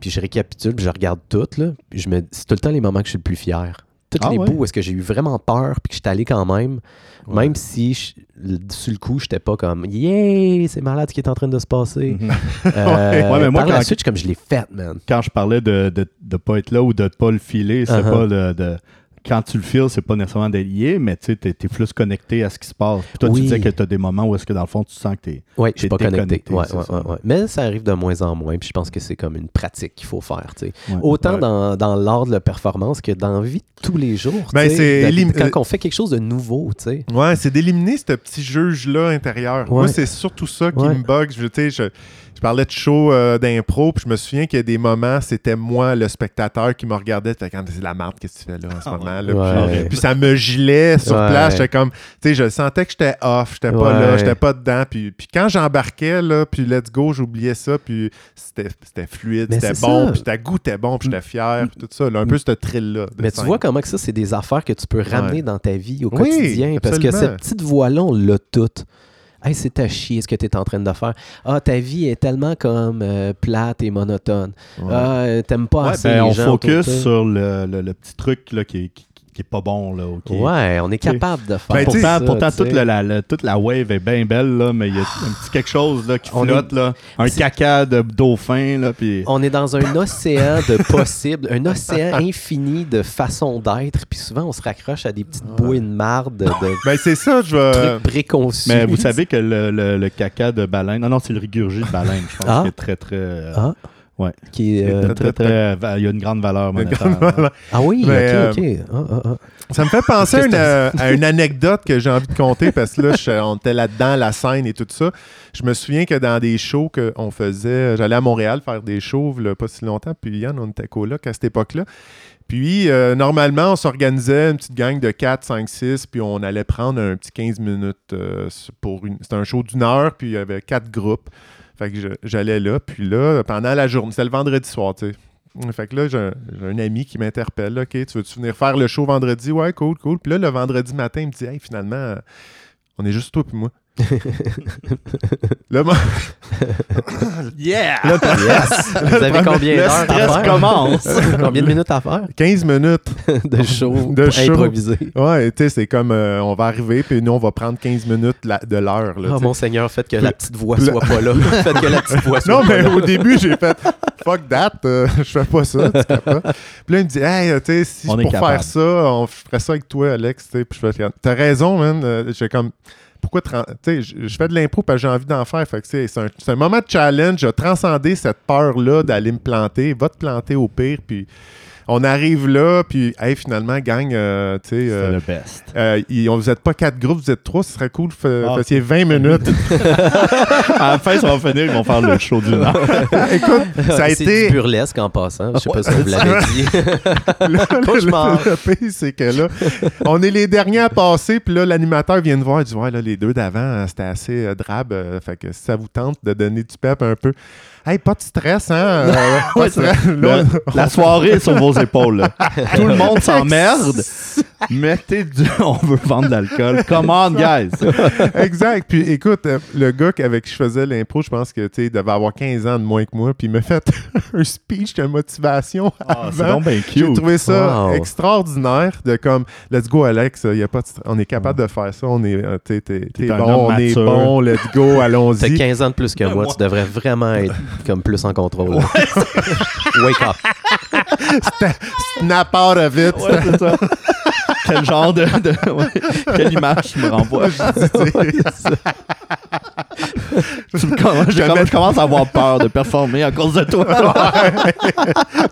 puis je récapitule, puis je regarde tout, là, puis je me c'est tout le temps les moments que je suis le plus fier. Tous Ah les ouais? bouts où est-ce que j'ai eu vraiment peur, puis que j'étais allé quand même, Ouais. même si je- le- sur le coup, j'étais pas comme « Yeah, c'est malade ce qui est en train de se passer. Euh, Ouais, mais moi, par la quand- suite, comme « Je l'ai fait, man. Quand je parlais de ne pas être là ou de pas le filer, c'est Uh-huh. pas de, de- Quand tu le files, c'est pas nécessairement d'être lié, mais tu sais, t'es t'es plus connecté à ce qui se passe. Puis toi, Oui. tu disais que t'as des moments où est-ce que dans le fond, tu sens que t'es. » Ouais, je suis pas connecté. Ouais, ouais, ça. ouais, ouais. Mais ça arrive de moins en moins, puis je pense que c'est comme une pratique qu'il faut faire, tu. Autant Ouais. dans, dans l'art de la performance que dans la vie de tous les jours. Ben, tu élim- Quand on fait quelque chose de nouveau, tu sais. Ouais, c'est d'éliminer ce petit juge-là intérieur. Moi, c'est surtout ça qui Ouais. me bug. Je, tu sais, je, je parlais de show euh, d'impro, puis je me souviens qu'il y a des moments, c'était moi, le spectateur, qui me regardait. Fait quand c'est de la merde, qu'est-ce que tu fais là en ce Ah moment? Là? Ouais. Puis, puis ça me gelait sur Ouais. place. J'étais comme, tu sais, je sentais que j'étais off, j'étais pas là, j'étais pas dedans. Puis, puis quand j'embarquais, là, puis let's go, j'oubliais ça, puis c'était c'était fluide, c'était bon, ça. puis ta goût était bon, puis j'étais fier, puis tout ça. là, un peu ce thrill-là. Mais tu vois comment que ça, c'est des affaires que tu peux ramener dans ta vie au Oui, quotidien. parce que cette petite voix-là, on l'a toute. Hey, c'est à chier ce que tu es en train de faire. Ah, ta vie est tellement comme euh, plate et monotone. Ouais. Ah, t'aimes pas Ouais, assez ben, les on gens focus sur le, le- le petit truc là, qui, est, qui, qui est pas bon. Là, Ouais, on est capable de faire Ben, sais, ça, Pourtant, pourtant toute, la, toute la wave est bien belle, là, mais il y a un petit quelque chose là, qui On flotte. Là, un caca de dauphin. Là, puis... On est dans un océan de possibles, un océan infini de façons d'être, puis souvent on se raccroche à des petites bouées de marde, de, de Ben, c'est ça, je trucs préconçus. Mais vous savez que le, le- le caca de baleine. Non, non, c'est le rigurgie de baleine, je pense, Ah. qui est très, très. euh, Ah, Ouais. qui est, euh, très, très, très- va- il y a une grande valeur monétaire. Ah oui, Mais, ok, ok. Ah, ah, ah. Ça me fait penser une, euh, à une anecdote que j'ai envie de conter parce que là, je- on était là-dedans, la scène et tout ça. Je me souviens que dans des shows qu'on faisait, j'allais à Montréal faire des shows là, pas si longtemps, puis Yann, on était coloc à cette époque-là. Puis, euh, normalement, on s'organisait une petite gang de 4, 5, 6, puis on allait prendre un petit 15 minutes euh, pour une. C'était un show d'une heure, puis il y avait quatre groupes. Fait j'allais là, puis là, pendant la journée, c'était le vendredi soir, tu sais. Fait que là, j'ai un ami qui m'interpelle. OK, tu veux-tu venir faire le show vendredi? Ouais, cool, cool. Puis là, le vendredi matin, il me dit, hey, finalement, on est juste toi puis moi. là, moi, Yeah! Yes! Vous avez combien Le d'heures à stress faire? commence! Combien de minutes à faire? 15 minutes. de show De show. improvisé? Ouais, tu sais, c'est comme euh, on va arriver, puis nous, on va prendre 15 minutes la- de l'heure. là, Oh mon Seigneur, faites que la petite voix le- soit pas là. faites que la petite voix soit Non, pas mais là. au début, j'ai fait fuck that, euh, je fais pas ça, tu comprends? Puis là, il me dit, hey, tu sais, si On je est pour capable. faire ça, on ferait ça avec toi, Alex, tu sais. Puis je fais, t'as raison, man. Euh, J'ai comme, pourquoi, je je fais de l'impro parce que j'ai envie d'en faire. C'est un, moment de challenge, j'ai transcendé cette peur-là d'aller me planter, va te planter au pire, puis. On arrive là, puis hey, finalement, gang, euh, tu sais, C'est euh, le best. euh, ils- on- vous êtes pas quatre groupes, vous êtes trois, ce serait cool, Ah. fassiez 20 minutes. À la fin, ça va finir, ils vont faire le show du Nord. Écoute, ça a C'est été. du burlesque en passant. Je sais pas si vous l'avait dit. Le, Cauchemar. le- le pire, c'est que là, on est les derniers à passer, puis là, l'animateur vient de voir, il dit Ouais, là, les deux d'avant, c'était assez euh, drabe, euh, fait que si ça vous tente de donner du pep un peu. Hey, pas de stress, hein? euh, pas de stress. Là, la soirée est sur vos épaules. là. Tout le monde s'emmerde. Mettez du. On veut vendre de l'alcool. Come on, guys. exact. Puis écoute, euh, le gars avec qui je faisais l'impro, je pense que tu sais, devait avoir 15 ans de moins que moi, puis il m'a fait un speech de motivation. Ah, c'est avant. donc bien J'ai cute. trouvé ça Wow. extraordinaire de comme let's go Alex, y a pas de on est capable de faire ça, on est euh, t'es, t'es- t'es un bon, homme on est mature. bon, let's go, T'as allons-y. 15 ans de plus que moi, tu devrais vraiment être comme plus en contrôle. Wake up. Snap out of it. Ouais, c'est ça. Quel genre de. de- ouais. Quelle image tu me renvoies? Tu me commences- je, commence, je commence à avoir peur de performer à cause de toi.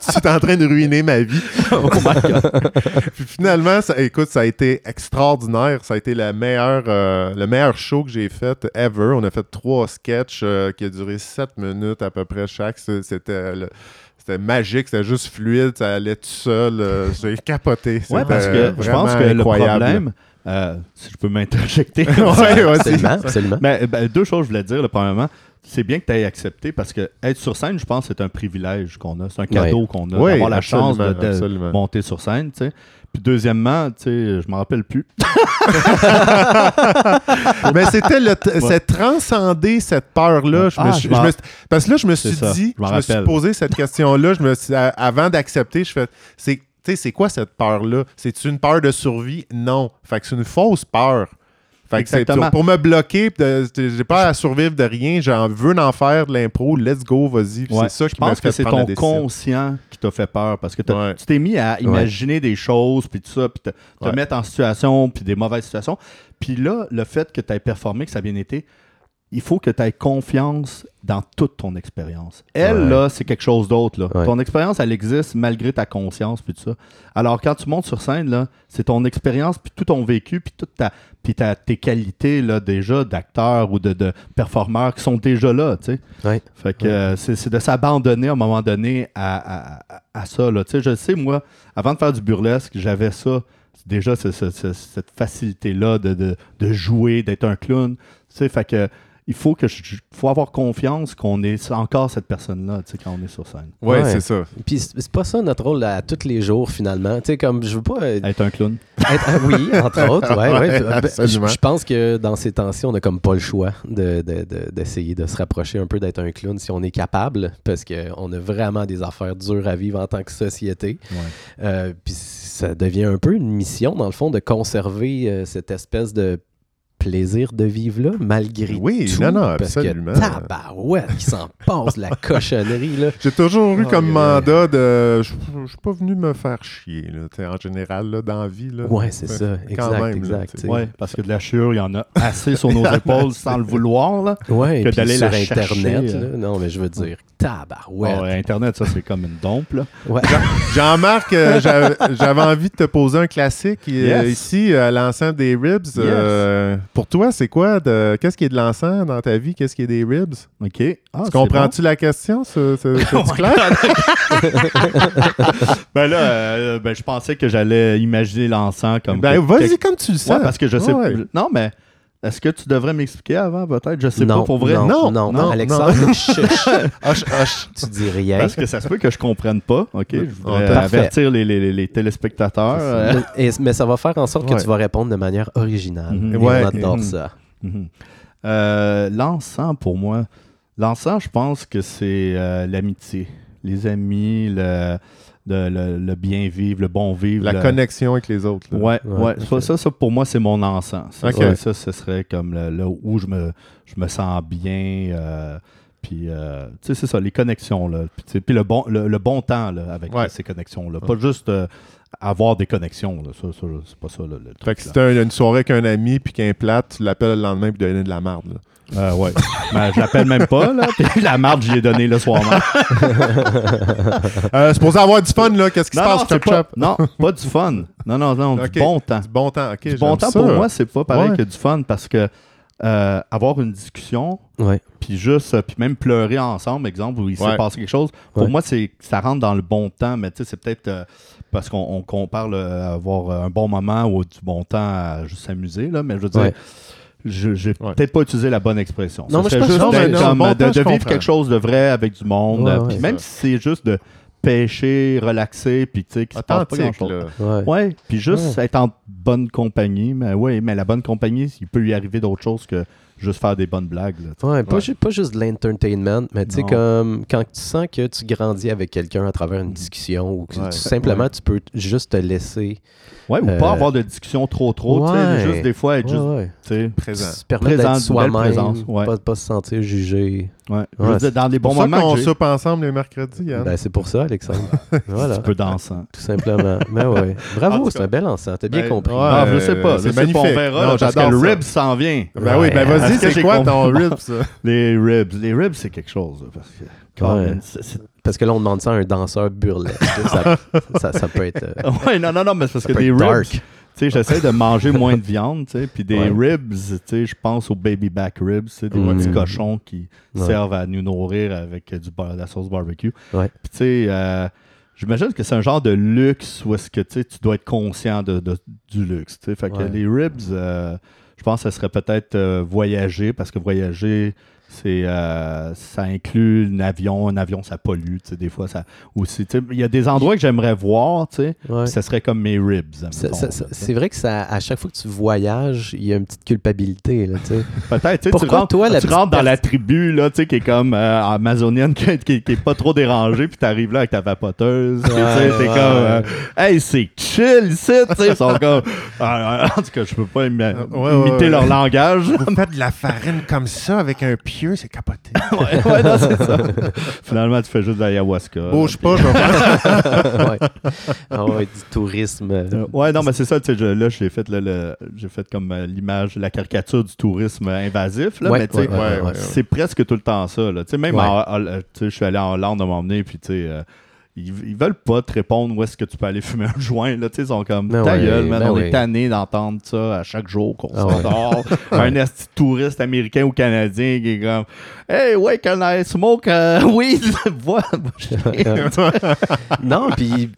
tu es en train de ruiner ma vie. oh my God. Puis finalement, ça, écoute, ça a été extraordinaire. Ça a été la meilleure, euh, le meilleur show que j'ai fait ever. On a fait trois sketchs euh, qui a duré sept minutes à peu près chaque. C'était c'était magique, c'était juste fluide, ça allait tout seul. euh, j'ai capoté. Ouais, C'était parce que je pense que le problème Euh, si je peux m'interjecter. Ouais, ouais, absolument, absolument. Mais ben, deux choses, je voulais dire. Là, premièrement, c'est bien que tu aies accepté parce que être sur scène, je pense, c'est un privilège qu'on a. C'est un cadeau qu'on a. Oui, d'avoir la chance de, monter sur scène. tu sais. Puis deuxièmement, tu sais, je m'en rappelle plus. Mais c'était le t- c'est transcender cette peur-là. Je me Ah, suis- je m'en- je me suis- parce que là, je me suis ça, dit, je me suis posé cette question-là. Je me suis- à- avant d'accepter, je fais, c'est, tu sais, c'est quoi cette peur-là? C'est une peur de survie? Non. Fait que c'est une fausse peur. Fait que Exactement. pour me bloquer, j'ai pas à survivre de rien. J'en veux en faire de l'impro. Let's go, vas-y. Ouais, c'est ça je qui pense que c'est ton conscient qui t'a fait peur parce que Ouais. tu t'es mis à imaginer des choses, puis tout ça, puis te, te mettre en situation, puis des mauvaises situations. Puis là, le fait que tu aies performé, que ça a bien été, il faut que tu aies confiance dans toute ton expérience. Elle, Ouais. là, c'est quelque chose d'autre. là. Ouais. Ton expérience, elle existe malgré ta conscience, puis tout ça. Alors, quand tu montes sur scène, là, c'est ton expérience, puis tout ton vécu, puis toute ta, puis ta- tes qualités, là, déjà, d'acteur ou de, de performeur qui sont déjà là, tu sais. Ouais. Fait que euh, c'est c'est de s'abandonner à un moment donné à, à- ça. Là. Tu sais, Je sais, moi, avant de faire du burlesque, j'avais ça. Déjà, ce- ce- ce- cette facilité-là de, de, de jouer, d'être un clown. Tu sais, fait que il faut que je- faut avoir confiance qu'on est encore cette personne-là tu sais, quand on est sur scène. Ouais, Ouais. c'est ça. Puis c'est pas ça notre rôle à tous les jours finalement. Tu sais, comme je veux pas euh, Être un clown. être- ah oui, entre autres. Ouais, ouais. Ouais, Ben, Je, pense que dans ces temps-ci, on a comme pas le choix de- de- de- d'essayer de, se rapprocher un peu d'être un clown si on est capable, parce qu'on a vraiment des affaires dures à vivre en tant que société. Ouais. Euh, Puis ça devient un peu une mission, dans le fond, de conserver euh, cette espèce de plaisir de vivre là, malgré Oui, tout. non, non, parce absolument. que tabarouette, qui s'en passe de la cochonnerie, là. J'ai toujours eu Oh, comme mandat de. Je suis pas venu me faire chier, là, en général, là, dans la vie. Là. Ouais, c'est ça. quand Exact, même, exact. Ouais, parce que de la chure, il y en a assez sur nos épaules sans le vouloir. Là. Ouais, que puis d'aller sur la Internet, chercher, là. euh. Non, mais je veux dire, tabarouette. Ouais, Internet, ça, c'est comme une dompe. Là. Ouais. Jean-Marc, euh, j'avais envie de te poser un classique euh, Yes. ici à l'encens des ribs. Euh, pour toi, c'est quoi de Qu'est-ce qui est de l'encens dans ta vie? Qu'est-ce qui est des ribs? OK. Ah, Tu comprends-tu la question? C'est c'est clair? Ben là, euh, ben, je pensais que j'allais imaginer l'encens comme. Ben vas-y comme tu le sens. Ouais, parce que je sais. Ouais. Non, mais est-ce que tu devrais m'expliquer avant, peut-être? Je sais non, pas pour vrai. Non, Non, non, non, Alexandre, Hoche, hoche. tu dis rien. Parce que ça se peut que je comprenne pas. OK? Je voudrais Parfait. avertir les, les- les- les téléspectateurs. euh, Et- mais ça va faire en sorte que tu vas répondre de manière originale. Mhm. Et Ouais. on adore Mhm. ça. Euh, l'encens, pour moi, l'encens, je pense que c'est euh, l'amitié, les amis, le, le, le- le bien vivre, le bon vivre. La le- connexion avec les autres. là. Ouais, Ouais. Ça, ça, pour moi, c'est mon encens. Ça, Ok. ça, ça, ce serait comme le- là où je me, je me sens bien. euh, puis, euh, tu sais, c'est ça, les connexions. Là, puis, le, bon, le, le bon temps là, avec Ouais. ces connexions-là. Pas juste euh, avoir des connexions. Là. Ça, ça, c'est pas ça le, le Fait truc. que si t'as une, une soirée avec un ami puis qu'un plate, tu l'appelles le lendemain puis donner de la marde. Euh, ouais. Mais je l'appelle même pas, là. Puis la marde, j'y ai donné le soir même. Euh, c'est pour ça avoir du fun, là. Qu'est-ce qui se passe, chop pas, chop? non, pas du fun. Non, non, non, du bon temps. Du bon temps, ok. Du bon temps, ça. pour moi, c'est pas pareil Ouais. que du fun parce que euh, avoir une discussion, puis juste, euh, puis même pleurer ensemble, exemple, où il s'est Ouais. passé quelque chose, pour Ouais. moi, c'est ça rentre dans le bon temps, mais tu sais, c'est peut-être euh, parce qu'on on compare le- avoir un bon moment ou du bon temps à juste s'amuser, là, mais je veux dire. Je j'ai Ouais. peut-être pas utilisé la bonne expression. Non, mais pense- juste non, mais d'être non, comme, bon de, temps, de je vivre comprends. quelque chose de vrai avec du monde. Ouais, euh, ouais. puis même si c'est juste de pêcher, relaxer, puis tu sais, qu'il se passe pas grand-chose. là. Ouais. Ouais, puis juste être en bonne compagnie, mais ouais, mais la bonne compagnie, il peut lui arriver d'autres choses que juste faire des bonnes blagues. là. Ouais, pas, Ouais. ju- pas juste de l'entertainment, mais tu sais, comme quand tu sens que tu grandis avec quelqu'un à travers une discussion ou que Ouais. tu- simplement tu peux juste te laisser Ouais, ou Euh, pas avoir de discussion trop trop, tu sais, juste des fois être Ouais, juste, ouais. tu sais, Présent. se permettre Présent, d'être soi-même, présence, ouais. pas, pas se sentir jugé. ouais. Je Ouais, veux dire, dans des Pour bons moments qu'on soupe ensemble les mercredis. Ben, c'est pour ça, Alexandre. voilà, un peu dansant. tout simplement. Mais ouais. Bravo, c'est un bel ensemble. T'as bien ben, compris. ouais. ah, je euh, sais pas, c'est pas, on magnifique. verra, Non, là, parce que le rib s'en vient. Ben oui, ben vas-y, C'est quoi ton rib, ça? Les ribs, les ribs, c'est quelque chose, parce que quand Ouais. même, c'est- c'est- Parce que là, on demande ça à un danseur burlesque. ça, ça, ça peut être, euh, Ouais, non, non, non, mais c'est parce que des ribs, dark. tu sais, j'essaie de manger moins de viande, tu sais, puis des Ouais. ribs, tu sais, je pense aux baby back ribs, tu sais, des Mm. petits cochons qui Ouais. servent à nous nourrir avec euh, du bar- de la sauce barbecue. Ouais. Puis tu sais, euh, J'imagine que c'est un genre de luxe où est-ce que tu sais, tu dois être conscient de, de- du luxe. tu sais. Fait que Ouais. les ribs, euh, je pense que ça serait peut-être euh, voyager, parce que voyager, c'est euh, ça inclut un avion. Un avion, ça pollue. tu sais, Des fois, ça aussi. tu sais, Il y a des endroits que j'aimerais voir, tu sais, Ouais. ça serait comme mes ribs. Tu c'est vrai que ça, à chaque fois que tu voyages, il y a une petite culpabilité. Là, tu sais. Peut-être, tu tu rentres, toi, la tu petite rentres dans la tribu, là, tu sais, qui est comme euh, amazonienne, qui, qui, qui est pas trop dérangée, puis t'arrives là avec ta vapoteuse, tu Ouais, t'es ouais. comme, euh, hey, c'est chill ici, tu sais, ils sont comme, Ah, en tout cas, je peux pas imiter ouais. leur langage. Vous faites de la farine comme ça avec un c'est capoté. ouais, ouais, non, c'est ça. Finalement, tu fais juste de l'ayahuasca. Bouge pas, je vais faire. ouais. Ah ouais, du tourisme. euh, Euh, ouais, non, mais c'est ça, tu sais, je- là, j'ai fait, le- le- j'ai fait comme euh, l'image, la caricature du tourisme invasif, là, Ouais, mais tu sais, ouais, ouais, ouais. c'est presque tout le temps ça. Là. Tu sais, Même sais, je suis allé en Hollande à m'emmener, puis tu sais, euh, ils, ils veulent pas te répondre où est-ce que tu peux aller fumer un joint. Là. Ils sont comme Ben ta ouais, gueule, man, ben on ouais. est tanné d'entendre ça à chaque jour qu'on Ah ouais. s'endort. un esti touriste américain ou canadien qui est comme Hey, ouais, can I smoke uh, weed? Voilà. non, puis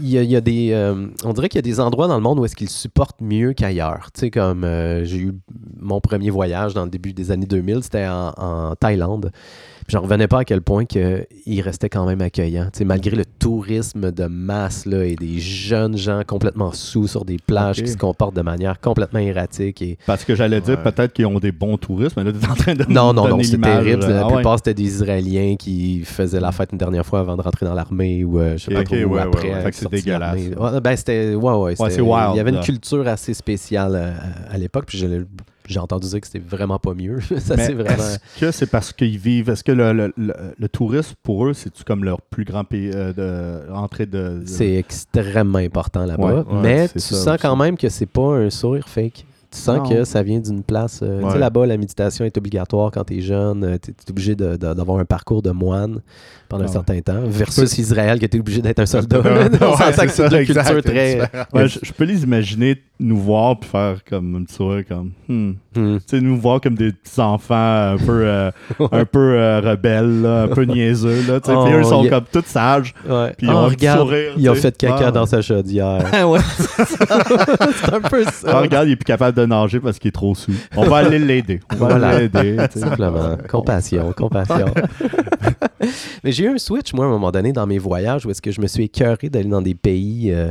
il y a, il y a des. euh, on dirait qu'il y a des endroits dans le monde où est-ce qu'ils supportent mieux qu'ailleurs. Tu sais, comme euh, j'ai eu mon premier voyage dans le début des années 2000, c'était en, en Thaïlande. J'en revenais pas à quel point que il restait quand même accueillant. Malgré le tourisme de masse là, et des jeunes gens complètement sous sur des plages qui se comportent de manière complètement erratique. Et... Parce que j'allais dire peut-être qu'ils ont des bons touristes, mais là, tu es en train de Non, non, non, c'est terrible. La Ah ouais. plupart, c'était des Israéliens qui faisaient la fête une dernière fois avant de rentrer dans l'armée ou euh, je sais Ok, pas ok, trop ouais, après. c'est dégueulasse. Ouais, ben, c'était. Ouais, ouais. c'était- c'est wild, Il y avait une là. culture assez spéciale euh, à l'époque, puis j'ai j'ai entendu dire que c'était vraiment pas mieux. Ça, c'est vraiment. Est-ce que c'est parce qu'ils vivent Est-ce que le, le, le, le tourisme, pour eux, c'est-tu comme leur plus grand pays euh, de entrée de. de- C'est extrêmement important là-bas. Ouais, ouais, mais c'est tu ça sens aussi. quand même que c'est pas un sourire fake. Tu sens Non. que ça vient d'une place. euh, Tu sais, là-bas, la méditation est obligatoire quand tu es jeune. Tu es, obligé d'avoir un parcours de moine pendant Ah un ouais. certain temps. Versus Israël, que tu es obligé d'être un soldat. On je, je peux les imaginer nous voir puis faire comme un petit sourire comme hmm. Hmm. tu sais nous voir comme des petits enfants un peu euh, un peu euh, rebelles là, un peu niaiseux là tu sais Oh, puis eux ils sont comme tous sages Ouais. Puis ils Oh, ont un petit regarde, sourire, ils ont tu sais. fait caca Ah, dans ouais. sa chaudière. ouais c'est un peu Ah, ça. regarde il est plus capable de nager parce qu'il est trop sous on va aller l'aider on va Voilà. l'aider. Simplement. Compassion, compassion. Mais j'ai eu un switch, moi, à un moment donné, dans mes voyages, où est-ce que je me suis écœuré d'aller dans des pays euh,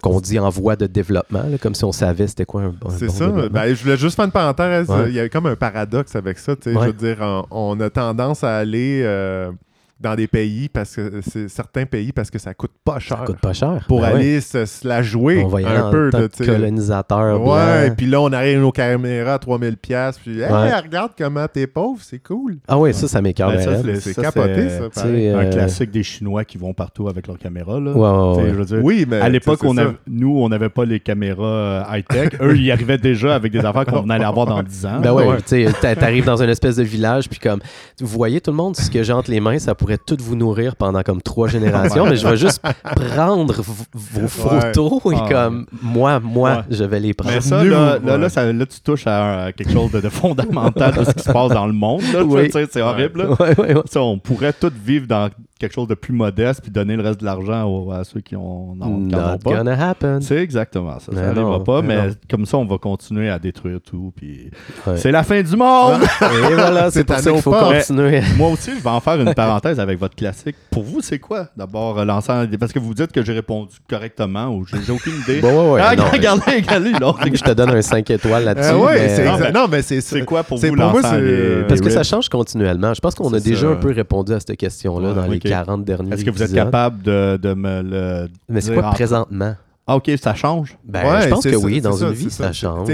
qu'on dit en voie de développement, là, comme si on savait c'était quoi un, un C'est bon ça. Ben, je voulais juste faire une parenthèse. Ouais. Il y a comme un paradoxe avec ça. tu sais. Ouais. Je veux dire, on, on a tendance à aller euh, dans des pays parce que c'est certains pays parce que ça coûte pas cher Ça coûte pas cher. pour Ben ouais. aller se, se la jouer On un peu. colonisateur Ouais, blanc. puis là, on arrive nos caméras à 3000 pièces puis hey, Ouais. regarde comment t'es pauvre, c'est cool. Ah oui, ça, ça m'écœure. Ben, raide. c'est- ça, capoté, c'est- ça. Un euh, classique des chinois qui vont partout avec leur caméra là ouais, je veux dire, Oui, mais à l'époque, on avait- nous, on n'avait pas les caméras euh, high-tech. Eux, ils arrivaient déjà avec des affaires qu'on allait avoir dans 10 ans. Ben ouais, Ouais. tu sais, t'a- t'arrives dans une espèce de village, puis comme, vous voyez tout le monde, ce que j'ai entre les mains, ça pourrait tout vous nourrir pendant comme trois générations, mais je vais juste prendre vos photos et Ah. comme, moi, moi, Ouais. je vais les prendre. Mais ça, là, là, là, ça- là, tu touches à, à quelque chose de, de fondamental de ce qui se passe dans le monde. Oui. C'est horrible. là. Ouais, ouais, ouais. Ça, on pourrait tous vivre dans quelque chose de plus modeste puis donner le reste de l'argent aux- à ceux qui ont, n'en- pas. gonna happen. C'est exactement ça. Ça n'arrivera pas, mais mais comme ça, on va continuer à détruire tout. Puis Ouais. c'est la fin du monde. Et voilà, c'est pour ça qu'il faut pas. continuer. Moi aussi, je vais en faire une parenthèse avec votre classique. Pour vous, c'est quoi d'abord euh, l'ensemble Parce que vous dites que j'ai répondu correctement ou j'ai aucune idée. Bon, ouais, ouais, ah, non, regardez, regardez, l'autre. je te donne un 5 étoiles là-dessus. Euh, ouais, mais- c'est Non, mais Non, mais c'est quoi pour vous l'ensemble des- Parce que ça change continuellement. Je pense qu'on a déjà ça. un peu répondu à cette question-là dans les ok. 40 derniers Est-ce que vous êtes capable de, de me le. Mais c'est quoi en- présentement? Ah, ok, ça change? Ben, Ouais, je pense que ça, oui, dans ça, une vie, c'est ça change.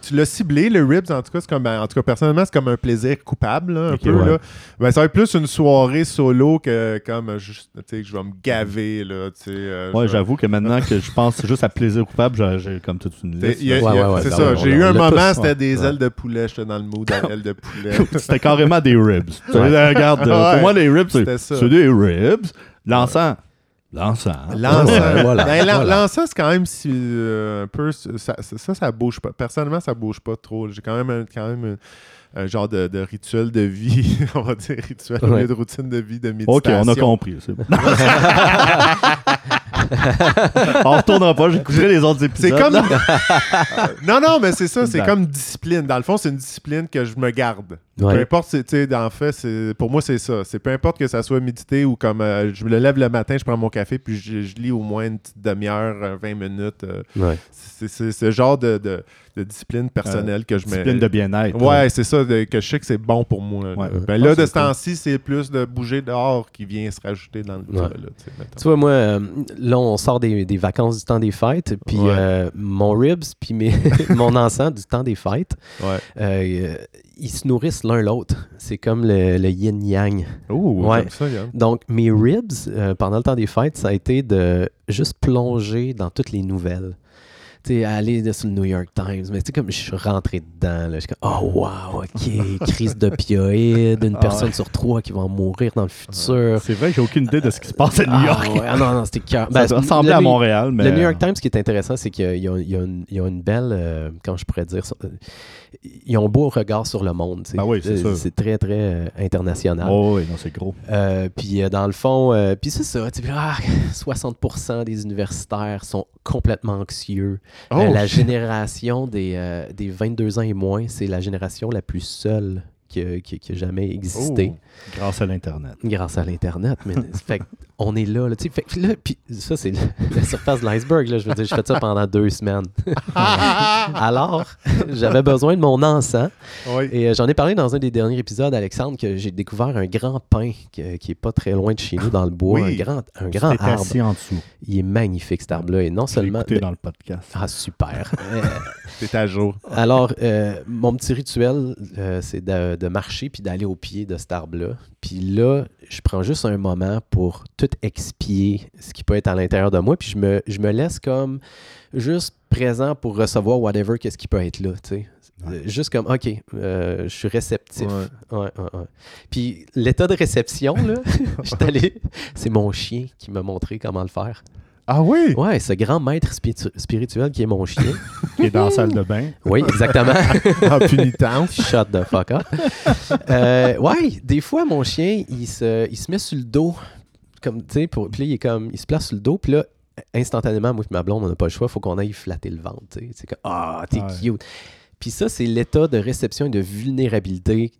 Tu l'as ciblé, le ribs, en tout cas, c'est comme, ben, en tout cas, personnellement, c'est comme un plaisir coupable, là, un peu. ouais. Là. Ben, ça va être plus une soirée solo que comme, euh, juste, tu sais, que je vais me gaver, là, euh, Ouais, je- j'avoue que maintenant que je pense juste à plaisir coupable, j'ai- j'ai comme toute une liste. Ouais, c'est ouais, ça, j'ai eu un moment, tous, c'était ouais. des Ouais. ailes de poulet, j'étais dans le mood d'ailes de poulet. C'était carrément des ribs. Regarde, pour moi, les ribs, ça. c'est des ribs. L'encens. L'encens. L'encens, Ouais, voilà, Ben, l'en- voilà. l'encens, c'est quand même si, euh, un peu. Ça, ça, ça, bouge pas. Personnellement, ça bouge pas trop. J'ai quand même, un- quand même un genre de, de rituel de vie, on va dire rituel au Ouais. lieu de routine de vie, de Ok, méditation. on a compris. c'est bon. on retournera pas, j'écouterai les autres C'est épisodes. comme. là. non, non, mais c'est ça, c'est comme discipline. Dans le fond, c'est une discipline que je me garde. Peu importe, c'est- tu sais, en fait, c'est- pour moi, c'est ça. C'est peu importe que ça soit méditer ou comme euh, je me lève le matin, je prends mon café, puis je, je lis au moins une petite demi-heure, euh, 20 minutes. euh, Ouais. c'est c'est ce genre de, de- de discipline personnelle que je me. Discipline de bien-être. Ouais, c'est ça, de- que je sais que c'est bon pour moi. là. Ouais. Ben là, de ce cool. temps-ci, c'est plus de bouger dehors qui vient se rajouter dans le Ouais. là, tu vois, moi, euh, là, on sort des, des vacances du temps des fêtes, puis Ouais. euh, mon ribs, puis mes- mon encens du temps des fêtes, Ouais. euh, ils se nourrissent l'un l'autre. C'est comme le, le yin-yang. Ouh, Ouais. ça. Donc, mes ribs, euh, pendant le temps des fêtes, ça a été de juste plonger dans toutes les nouvelles. Aller de- sur le New York Times, mais tu sais, comme je suis rentré dedans, là, je suis comme, oh wow, ok, crise d'opioïdes, une Ah personne ouais. sur trois qui va en mourir dans le futur. C'est vrai, j'ai aucune idée de ce qui se passe à New Ah, York. ouais, ah non, non, c'était cœur. Ça Ben, le à Montréal, mais... Le New York Times, ce qui est intéressant, c'est qu'il y, a- y une- il y a une belle, euh, comment je pourrais dire, ça, euh, ils ont beau regard sur le monde. Ben oui, c'est Euh, très, très euh, international. Oh, oui, non, c'est gros. Euh, puis euh, dans le fond, puis c'est ça, ah, 60% des universitaires sont complètement anxieux. Oh, la génération des, des 22 ans et moins, c'est la génération la plus seule qui a, qui- qui a jamais existé Oh. Grâce à l'Internet. grâce à l'Internet. Mais fait on est là, là, tu sais. Fait là, puis ça, c'est la surface de l'iceberg, là. Je veux dire, je fais ça pendant deux semaines. Alors, j'avais besoin de mon encens. Oui. Et euh, j'en ai parlé dans un des derniers épisodes, Alexandre, que j'ai découvert un grand pin que- qui est pas très loin de chez nous dans le bois. Oui. Un grand, un grand arbre. assis en dessous. Il est magnifique, cet arbre-là. Et non seulement. écouté dans le podcast. Ah, super. T'es à jour. alors, euh, mon petit rituel, euh, c'est de, de marcher puis d'aller au pied de cet arbre-là. Puis là, je prends juste un moment pour tout expier ce qui peut être à l'intérieur de moi. Puis je me, je me laisse comme juste présent pour recevoir whatever, qu'est-ce qui peut être là, tu sais. Ouais. Euh, Juste comme, OK, euh, je suis réceptif. Ouais. Ouais. Puis l'état de réception, là, je suis allé- c'est mon chien qui m'a montré comment le faire. Ah oui? Ouais, ce grand maître spiritu- spirituel qui est mon chien. Qui est dans la salle de bain. Oui, exactement. En punitence. Shut the fuck up. Euh, ouais, des fois, mon chien, il se, il se met sur le dos. Comme, tu sais, puis là, il est comme, il se place sur le dos, puis là, instantanément, moi et ma blonde, on n'a pas le choix, il faut qu'on aille flatter le ventre, tu sais. C'est comme, ah, t'es Ouais. cute. Puis ça, c'est l'état de réception et de vulnérabilité.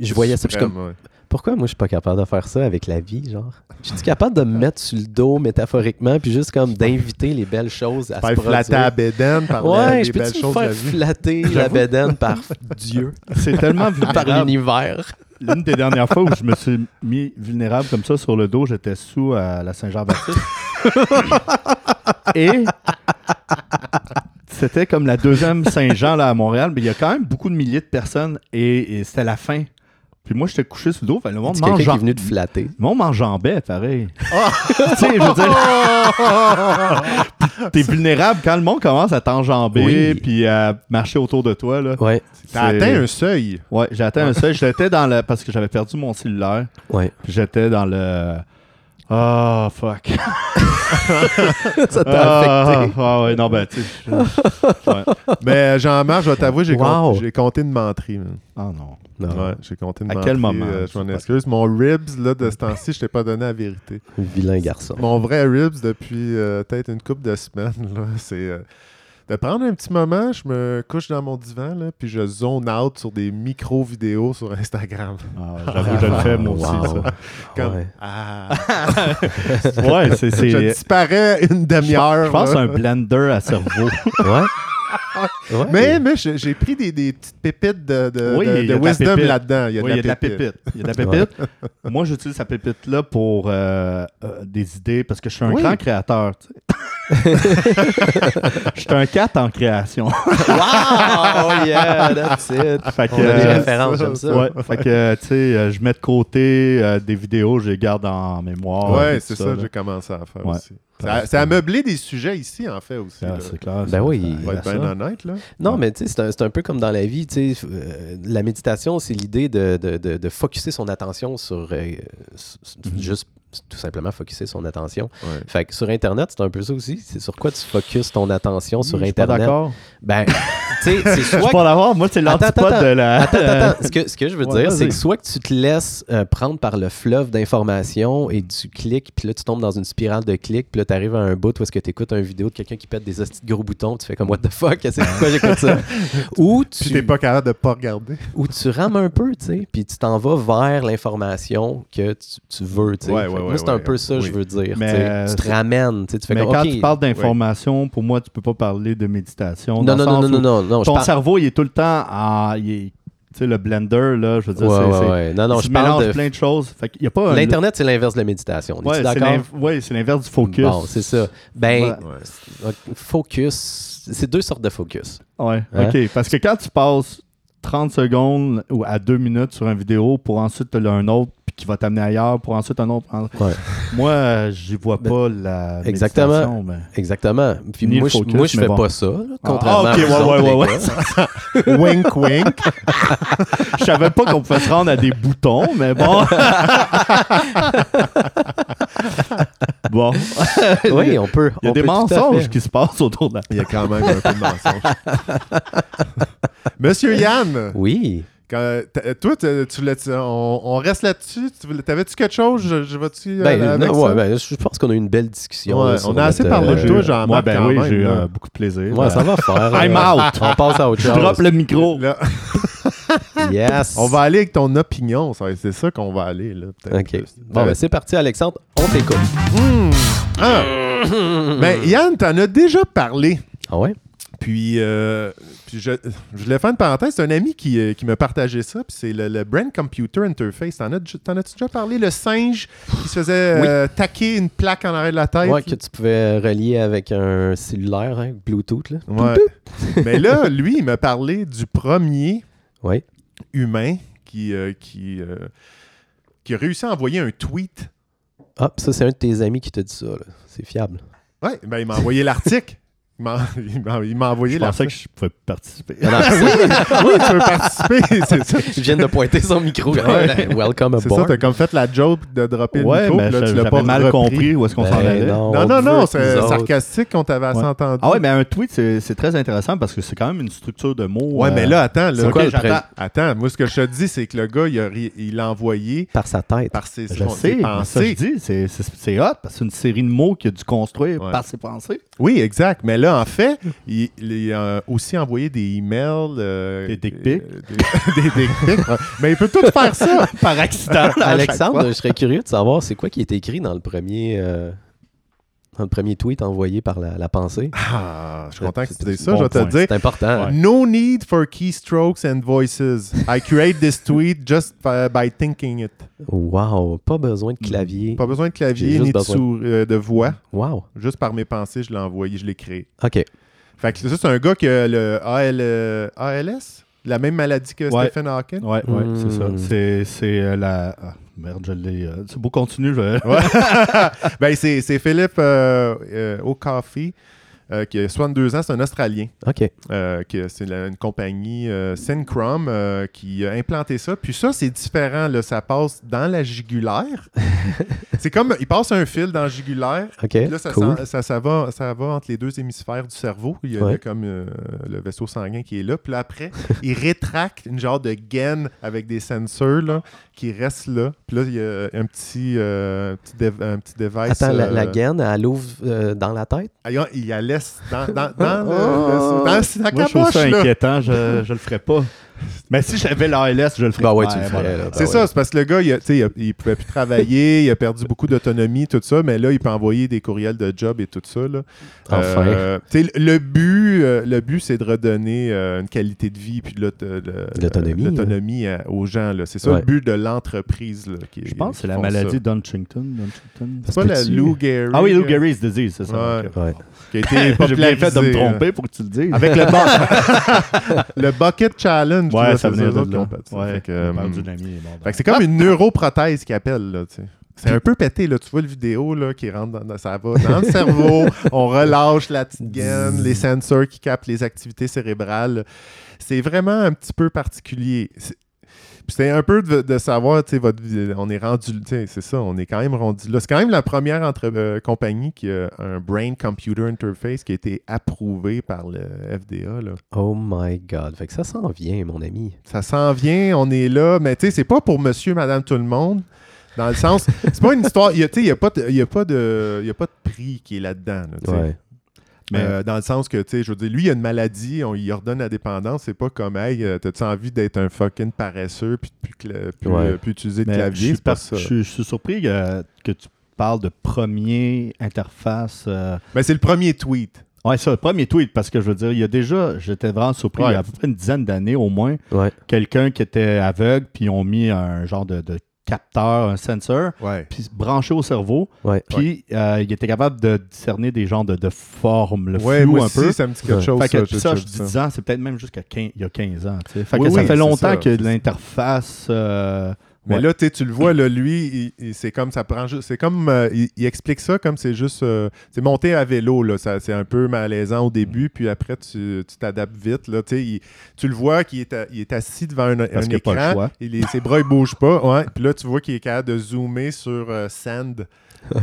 Je voyais ça, puis comme, ouais. Pourquoi moi, je suis pas capable de faire ça avec la vie, genre? Je suis capable de me mettre sur le dos, métaphoriquement, puis juste comme d'inviter les belles choses à se Faire produire. flatter à par Ouais, les je belles choses faire flatter la bédaine par Dieu, C'est tellement par vulnérable. l'univers? L'une des dernières fois où je me suis mis vulnérable comme ça sur le dos, j'étais sous à la Saint-Jean-Baptiste. Et c'était comme la deuxième Saint-Jean là, à Montréal, mais il y a quand même beaucoup de milliers de personnes et, et c'était la fin. Puis moi, j'étais couché sur le dos, fait, le monde C'est quelqu'un qui est m'enjam- venu te flatter. le monde m'enjambait, pareil. tu sais, je veux dire, t'es vulnérable quand le monde commence à t'enjamber Oui. puis à marcher autour de toi. Là. Ouais, T'as atteint un seuil. Ouais, j'ai atteint un seuil. J'étais dans le. Parce que j'avais perdu mon cellulaire. ouais. Puis j'étais dans le. Ah, fuck. Ça t'a Ah, affecté. ah, ouais, non, ben, tu sais. je- ouais. Mais Jean-Marc, je vais t'avouer, j'ai Wow. compté, compté une menterie. man. Ah, non. Non, Ouais, j'ai compté une À menterie. quel moment? euh, je m'en excuse. Mon ribs, là, de ce temps-ci, je t'ai pas donné la vérité. vilain garçon. Mon vrai ribs, depuis euh, peut-être une couple de semaines, là, c'est euh, de prendre un petit moment, je me couche dans mon divan, là, puis je zone out sur des micro-vidéos sur Instagram. Ah, J'avoue, je le fais, moi aussi. Wow. Comme, Ouais. ah, ça. Ouais, c'est. je disparais une demi-heure. Je pense là. un blender à cerveau. Ouais. Ouais. Mais, mais j'ai pris des, des petites pépites de, de, Oui, de- il y de a de la wisdom pépite. là-dedans. Il y a oui, de la pépite. pépite. Il y a de la pépite. Moi, j'utilise cette pépite-là pour euh, euh, des idées parce que je suis un Oui. grand créateur. tu sais. Je suis un 4 en création. Wow! Yeah, that's it. Fait que, On a des euh, références, j'aime ça. Ouais, fait que, tu sais, euh, je mets de côté euh, des vidéos, je les garde en mémoire. Ouais, c'est ça, j'ai commencé à faire Ouais. aussi. Ça- C'est à meubler des sujets ici, en fait, aussi. Ah, c'est clair. Ben oui, ça On va être bien ça. honnête, là. Non, Ouais. mais tu sais, c'est un, peu comme dans la vie. tu sais, euh, la méditation, c'est l'idée de, de, de, de focusser son attention sur, euh, Mhm. juste tout simplement focuser son attention. Ouais. Fait que sur Internet, c'est un peu ça aussi. C'est sur quoi tu focuses ton attention sur Je suis pas Internet? d'accord. Ben, tu sais, c'est Je suis soit pas d'accord. Moi, c'est l'antipode attends, de la. Attends, attends, attends. Ce que, ce que je veux Ouais, dire, vas-y. c'est que soit que tu te laisses euh, prendre par le fleuve d'informations et tu cliques, puis là, tu tombes dans une spirale de clics, puis là, tu arrives à un bout où est-ce que tu écoutes une vidéo de quelqu'un qui pète des hosties de gros boutons, tu fais comme What the fuck, c'est pourquoi j'écoute ça? ou, Puis tu, t'es pas capable de pas regarder. ou tu rames un peu, tu sais, puis tu t'en vas vers l'information que tu, tu veux, tu sais. Ouais, moi, c'est un peu ça Oui. je veux dire. Mais, tu euh, te ramènes, tu fais Mais quand tu parles d'information, pour moi, tu peux pas parler de méditation. Non, non, non, non, non, Ton cerveau, il est tout le temps en. il est- Tu sais, le blender, là, je veux dire, Ouais, c'est. ouais. Non, non, je mélange de... plein de choses. Fait y a pas un- L'Internet, c'est l'inverse de la méditation. On est-tu c'est d'accord? l'inverse du focus. Bon, c'est ça. Ben, focus, c'est deux sortes de focus. Ouais, Hein? ok. Parce que quand tu passes 30 secondes ou à 2 minutes sur une vidéo pour ensuite te un autre puis qui va t'amener ailleurs pour ensuite un autre. Ouais. Moi, j'y vois Ben, pas la exactement. mais- Exactement. Puis moi, je, focus, moi, je mais fais bon. pas ça, là, Ah, contrairement ah, ok, à ouais, ouais, ouais, gars. wink, wink. Je savais pas qu'on pouvait se rendre à des boutons, mais bon. bon. Oui, on peut. Il y a des mensonges qui se passent autour de la Il y a quand même un peu de mensonge. Monsieur Yann, Oui. Quand, toi, tu on, on reste là-dessus? T'avais-tu quelque chose? Je, je vais-tu euh, Ben, ouais, ben, je pense qu'on a eu une belle discussion. Ouais, là, sur on a assez parlé de euh, toi, Jean-Marc, Moi, ben quand oui, j'ai eu euh, beaucoup de plaisir. Ouais, ça va faire. I'm euh, out. On passe à autre Je chose. drop le micro. Là, Yes. on va aller avec ton opinion. C'est ça qu'on va aller. Là. OK. Bon, ben, c'est parti, Alexandre. On t'écoute. Hmm. Ah. Ben, Yann, t'en as déjà parlé. Ah ouais? Puis, euh, puis je, je voulais faire une parenthèse. C'est un ami qui, euh, qui m'a partagé ça. Puis c'est le, le Brain Computer Interface. T'en, as, t'en as-tu déjà parlé? Le singe qui se faisait euh, taquer une plaque en arrière de la tête. Ouais, que tu pouvais relier avec un cellulaire, hein, Bluetooth, là. Ouais. Mais là, lui, il m'a parlé du premier Oui. humain qui, euh, qui, euh, qui a réussi à envoyer un tweet. Ah, ça, c'est un de tes amis qui t'a dit ça. C'est fiable. Ouais, ben, il m'a envoyé l'article. Il m'a, envoyé Je pensais l'article. que je pouvais participer. Ah non, oui, tu veux participer, c'est ça. Je viens de pointer son micro. Ouais. Welcome C'est ça, aboard. t'as comme fait la joke de dropper le Ouais, micro, mais puis là, je- tu l'as pas mal repris. compris où est-ce qu'on s'en Ben allait. non, Non, on non, c'est sarcastique qu'on t'avait assez Ouais. entendu. Ah ouais, mais un tweet, c'est très intéressant parce que c'est quand même une structure de mots. Ouais, euh, mais là, attends, là. quoi le pré-. Attends, moi, ce que je te dis, c'est que le gars, il a, ri- il l'a envoyé Par sa tête. par ses, Je sais, ça, je pensées. dis, c'est- hot parce que c'est une série de mots qu'il a dû construire par ses pensées. Oui, exact. Mais là, en fait, il, il a aussi envoyé des emails. euh, Des dick pics? euh, des, des dick pics. Mais il peut tout faire ça. par accident. Alexandre, je serais curieux de savoir c'est quoi qui est écrit dans le premier, euh, dans le premier tweet envoyé par la, la pensée. Ah, je suis content que tu dises ça. bon je vais te dire. C'est important. Ouais. No need for keystrokes and voices. I create this tweet just by, thinking it. Wow, pas besoin de clavier. Pas besoin de clavier ni de, euh, de voix. Wow. Juste par mes pensées, je l'ai envoyé, je l'ai créé. OK. Fait que ça, c'est un gars qui a le AL, euh, ALS, la même maladie que Ouais. Stephen Hawking? Ouais, ouais, c'est ça. C'est- C'est euh, la. Merde, je l'ai. euh, c'est beau, continue. Je... ben, c'est, Philippe euh, euh, O'Coffey, euh, qui a 62 ans, c'est un Australien. OK. Euh, c'est une compagnie euh, Synchrome euh, qui a implanté ça. Puis ça, c'est différent. Là, ça passe dans la jugulaire. c'est comme, il passe un fil dans la jugulaire. OK. Puis Là, ça, cool. ça, ça va, ça va entre les deux hémisphères du cerveau. Il y a Ouais. le- comme le vaisseau sanguin qui est là. Puis là, après, il rétracte une genre de gaine avec des sensors là, qui restent là. Puis là, il y a un petit, un petit, dev- un petit device. Attends, la, la gaine, elle ouvre dans la tête? ah, Il la laisse dans, dans, dans, le- le- dans, la Moi, je trouve ça là. inquiétant. Je, je le ferais pas. Mais si j'avais l'ALS, je le ferais Bah ouais, tu le ferais, là. C'est ça, c'est parce que le gars, il, a- tu sais, il, a- il pouvait plus travailler, il a perdu beaucoup d'autonomie, tout ça, mais là, il peut envoyer des courriels de job et tout ça. Là. Enfin. Euh, le but, euh, le but, c'est de redonner euh, une qualité de vie puis de l'aut- de- de- L'autonomie, à- aux gens. là. C'est ça Ouais. le but de l'entreprise. Je pense que c'est la maladie d'Huntington. C'est pas la Lou Gehrig. Ah oui, Lou Gehrig's disease, c'est ça. Ouais. ok. Ouais. Qui a été J'ai bien fait de me tromper pour que tu le dises. Avec le, bu- le Bucket Challenge. Ouais, ça venait de qui là. ont fait ça. Ouais, Fait que, euh, c'est comme une neuroprothèse qu'ils appellent, là, tu sais. C'est un peu pété, là. Tu vois le vidéo, là, qui rentre dans, dans- ça va dans le cerveau. on relâche la petite gaine, les sensors qui captent les activités cérébrales. C'est vraiment un petit peu particulier. C'est un peu de, de savoir, tu sais, on est rendu, tu sais, c'est ça, on est quand même rendu là. C'est quand même la première entre, euh, compagnie qui a un Brain Computer Interface qui a été approuvé par le FDA, là. Oh my God. Fait que ça s'en vient, mon ami. Ça s'en vient, on est là, mais tu sais, c'est pas pour monsieur, madame, tout le monde. Dans le sens, c'est pas une histoire, il y a, tu sais, il y a a pas de, il y a pas de prix qui est là-dedans, là. Ouais. Mais- Euh, dans le sens que, tu sais, je veux dire, lui, il a une maladie, on lui ordonne la dépendance. C'est pas comme, hey, euh, t'as-tu envie d'être un fucking paresseux puis de plus, euh, utiliser de clavier? suis C'est pas ça. Je, suis- je suis surpris que, que tu parles de premier interface. euh, Mais c'est le premier tweet. Ouais, ça, le premier tweet, parce que je veux dire, il y a déjà, j'étais vraiment surpris, Ouais. il y a à peu près une dizaine d'années au moins, Ouais. quelqu'un qui était aveugle, puis ils ont mis un genre de, de capteur, un sensor, Ouais. puis branché au cerveau, Ouais. puis euh, il était capable de discerner des genres de, de formes, le Ouais, flou moi un aussi, peu. ça me dit quelque chose. Fait que ça, je dis 10 ans, c'est peut-être même jusqu'à 15 il y a 15 ans. Fait Oui, que ça oui, fait longtemps ça. que l'interface. euh, Mais Ouais. là, tu le vois, là, lui, il- il- c'est comme ça prend juste. C'est comme. euh, il, il explique ça comme c'est juste. euh, c'est monter à vélo, là. Ça, c'est un peu malaisant au début, puis après, tu tu t'adaptes vite, là. Tu sais, il- tu le vois qu'il est, à- il est assis devant un, un Parce qu'il a pas le écran. choix. Il est- ses bras, ils bougent pas. Ouais. Puis là, tu vois qu'il est capable de zoomer sur euh, Send.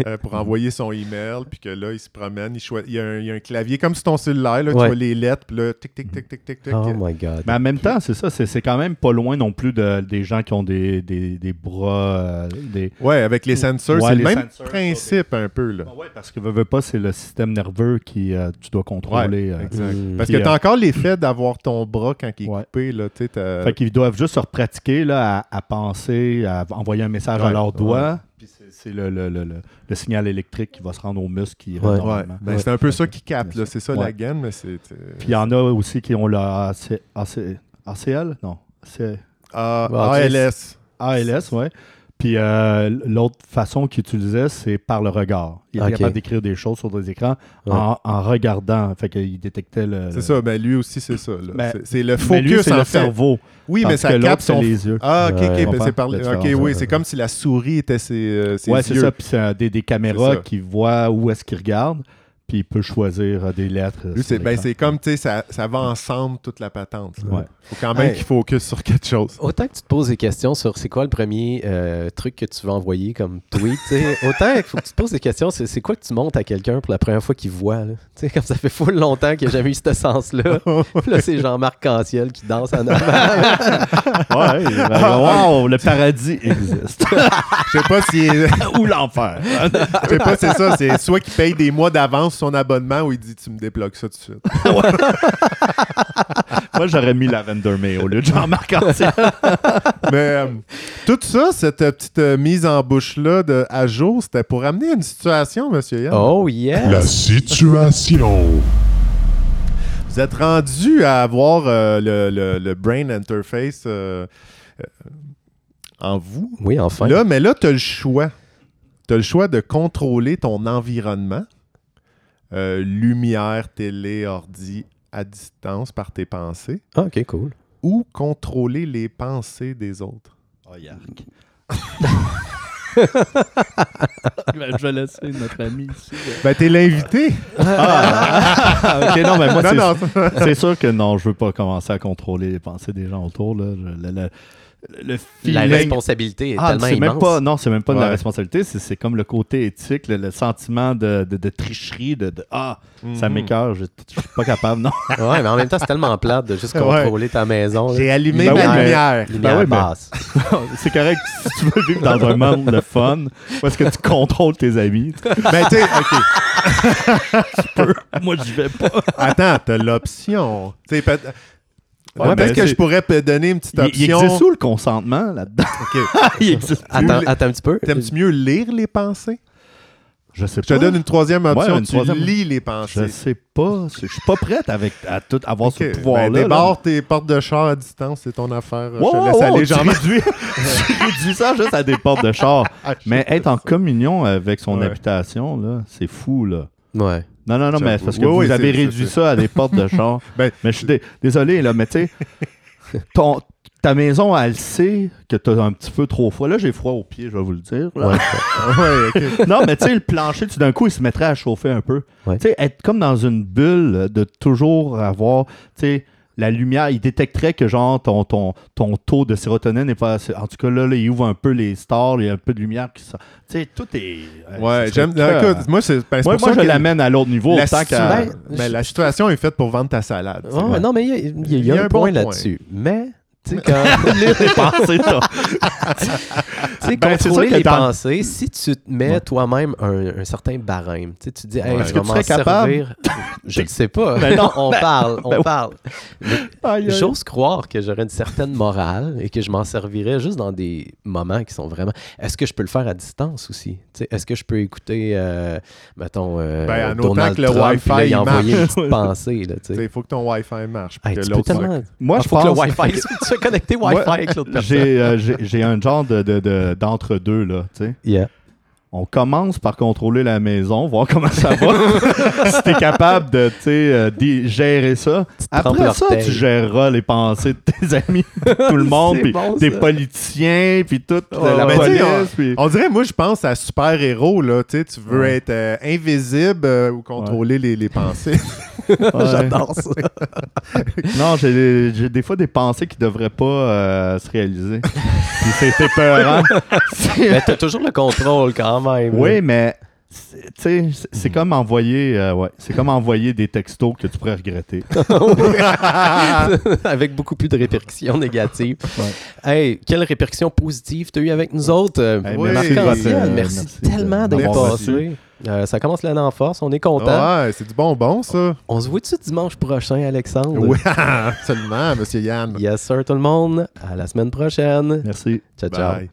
euh, pour envoyer son email, puis que là, il se promène, il, y a un, il y a un clavier comme sur ton cellulaire, là, tu vois les lettres, puis là, tic, tic, tic, tic, tic, tic. Oh my God. Mais en même temps, c'est ça, c'est c'est quand même pas loin non plus de, des gens qui ont des, des, des bras. euh, des... Ouais, avec les sensors, Ouais, c'est le les même sensors, principe un peu, là. Oui, parce que veux, veux pas, c'est le système nerveux qui euh, tu dois contrôler. euh. Exact. Parce que t'as euh, encore l'effet d'avoir ton bras quand il est Ouais. coupé, là, tu Fait qu'ils doivent juste se pratiquer là, à, à penser, à envoyer un message à Ouais, leurs doigts. Puis c'est- le, le, le, le- le signal électrique qui va se rendre aux muscles qui Ouais. Ouais. Ben, Ouais. c'est un peu ça qui capte, là. C'est ça Ouais. la gaine, mais c'est. Puis il y en a aussi qui ont le AC, AC, ACL? Non. C'est Ah, Bah, ALS. ALS, ouais. Puis euh, l'autre façon qu'il utilisait, c'est par le regard. Il était Ok. capable d'écrire des choses sur des écrans Ouais. en, en regardant. Fait qu'il détectait le. C'est ça, ben lui aussi, c'est ça. Ben, C'est- le Mais lui, focus, c'est en le fait. cerveau. Oui, mais ça capte son. les yeux. Ah, ok, ok. ben, c'est par... la Ok, différence, oui, c'est comme si la souris était ses, euh, ses Ouais, c'est yeux. ça. Puis c'est euh, des, des caméras qui voient où est-ce qu'il regarde. Puis il peut choisir euh, des lettres. euh, Lui, c'est ben, c'est comme, tu sais, ça, ça va ensemble, toute la patente. là. Ouais. Faut quand même Hey. qu'il focus sur quelque chose. Autant que tu te poses des questions sur c'est quoi le premier euh, truc que tu vas envoyer comme tweet, autant qu'il faut que tu te poses des questions, c'est c'est quoi que tu montres à quelqu'un pour la première fois qu'il voit. Tu sais, comme ça fait full longtemps qu'il n'a jamais eu ce sens-là. Puis là, c'est Jean-Marc Canciel qui danse en avant. Ouais, ben, wow, le paradis existe. Je sais pas si. Ou l'enfer. Je sais pas, c'est ça. C'est soit qu'il paye des mois d'avance son abonnement ou il dit tu me débloques ça tout de suite. Moi, j'aurais mis Lavender May au lieu de Jean-Marc. Mais euh, tout ça, cette euh, petite euh, mise en bouche-là de à jour, c'était pour amener une situation, monsieur Yann. Oh La yes! situation. Vous êtes rendu à avoir euh, le, le- le brain interface euh, euh, en vous. Oui, enfin. Là, mais là, tu as le choix. Tu as le choix de contrôler ton environnement. Euh, lumière, télé, ordi, à distance par tes pensées. Ah, ok, cool. Ou contrôler les pensées des autres. Oh, yark. Ben, je vais laisser notre ami ici. Ben, t'es l'invité. Ah, ok, non, mais moi, c'est sûr que non, je veux pas commencer à contrôler les pensées des gens autour. Là. Je- le, le- La responsabilité est Ah, tellement c'est immense. même pas, non, c'est même pas de la responsabilité, c'est, c'est comme le côté éthique, le, le sentiment de, de- de tricherie, de, de, ah, ça Mhm. m'écoeure, je, je suis pas capable, non. Ouais, mais en même temps, c'est tellement plate de juste Ouais. contrôler ta maison. J'ai allumé Ben ma oui, lumière. Lumière Ben mais- basse. c'est correct si tu veux vivre dans un monde de fun, est-ce que tu contrôles tes amis? Ben, tu sais, OK. Moi, j'y vais pas. Attends, t'as l'option. Tu sais, Ouais, peut-être que je pourrais te donner une petite Il, il option. existe où le consentement là-dedans? Il existe. Attends, les- attends un petit peu. T'aimes-tu mieux lire les pensées? Je sais Je te pas. donne une troisième option. une tu troisième. lis les Je pensées. sais pas. Je suis pas prête avec, à tout avoir OK. ce pouvoir-là. Ben, là. débarre tes portes de char à distance, c'est ton affaire. Wow, je te laisse wow, aller, Jean-Marc. réduis, ça juste à des portes de char. Ah, je Mais être en ça. communion avec son Ouais. habitation, là, c'est fou, là. Ouais. Non, non, non, mais J'avoue. parce que Oui, oui, vous avez c'est- réduit c'est- ça à des portes de char. Ben, mais je suis dé- désolé, là, mais tu sais, ton- ta maison, elle sait que tu as un petit peu trop froid. Là, j'ai froid aux pieds, je vais vous le dire. là. Ouais. ouais, OK. non, mais tu sais, le plancher, tout d'un coup, il se mettrait à chauffer un peu. Ouais. Tu sais, être comme dans une bulle de toujours avoir, tu sais, la lumière, il détecterait que genre ton, ton, ton taux de sérotonine n'est pas assez. En tout cas, là, là, il ouvre un peu les stars, il y a un peu de lumière qui sort. Tu sais, tout est. euh, Ouais, j'aime. Écoute, moi, c'est ben, moi, pour moi, ça je l'amène à l'autre niveau. la, situ- Ben, ben, je- la situation est faite pour vendre ta salade. Ouais, Non, mais il y a, y y un, point. là-dessus. Mais, tu sais, quand. sais, Ben, contrôler les pensées, si tu te mets Ouais. toi-même un, un certain barème, tu sais, tu te dis, hey, Ouais. je Est-ce vais m'en servir? Je ne sais pas. Ben non, on ben- parle, on ben parle. J'ose croire que j'aurais une certaine morale et que je m'en servirais juste dans des moments qui sont vraiment. Est-ce que je peux le faire à distance aussi? Est-ce que je peux écouter, euh, mettons, euh, Ben, Donald que le Trump, Wi-Fi, là, il envoyer une marche. petite pensée? Il faut que ton Wi-Fi marche. Hey, que tu peux l'autre- tellement... Moi, Ah, je faut pense. que le Wi-Fi, tu sois connecté Wi-Fi avec l'autre personne. J'ai euh, j'ai- j'ai un genre de, de- de- d'entre-deux, là, tu sais. Yeah. On commence par contrôler la maison, voir comment ça va. si t'es capable de, tu sais, euh, gérer ça. Après ça, tu géreras les pensées de tes amis, tout le monde, puis bon, des politiciens, puis toute la ouais. Police. puis- On dirait, moi, je pense à super-héros, là. Tu veux Ouais. être euh, invisible euh, ou contrôler les, les pensées. J'adore ça. Non, j'ai j'ai des fois des pensées qui devraient pas euh, se réaliser. Puis c'est épeurant. C'est- Mais t'as toujours le contrôle quand même. Oui, mais c'est- c'est comme envoyer, euh, ouais, c'est comme envoyer des textos que tu pourrais regretter. avec beaucoup plus de répercussions négatives. Hey, quelle répercussion positive tu as eu avec nous autres? Euh, Hey, Oui. merci, merci, merci tellement d'être passé. Euh, ça commence l'année en force, on est content. ouais, c'est du bonbon, ça. On se voit-tu dimanche prochain, Alexandre? Oui, absolument, monsieur Yann. Yes, sir, tout le monde. À la semaine prochaine. Merci. Ciao, ciao. Bye.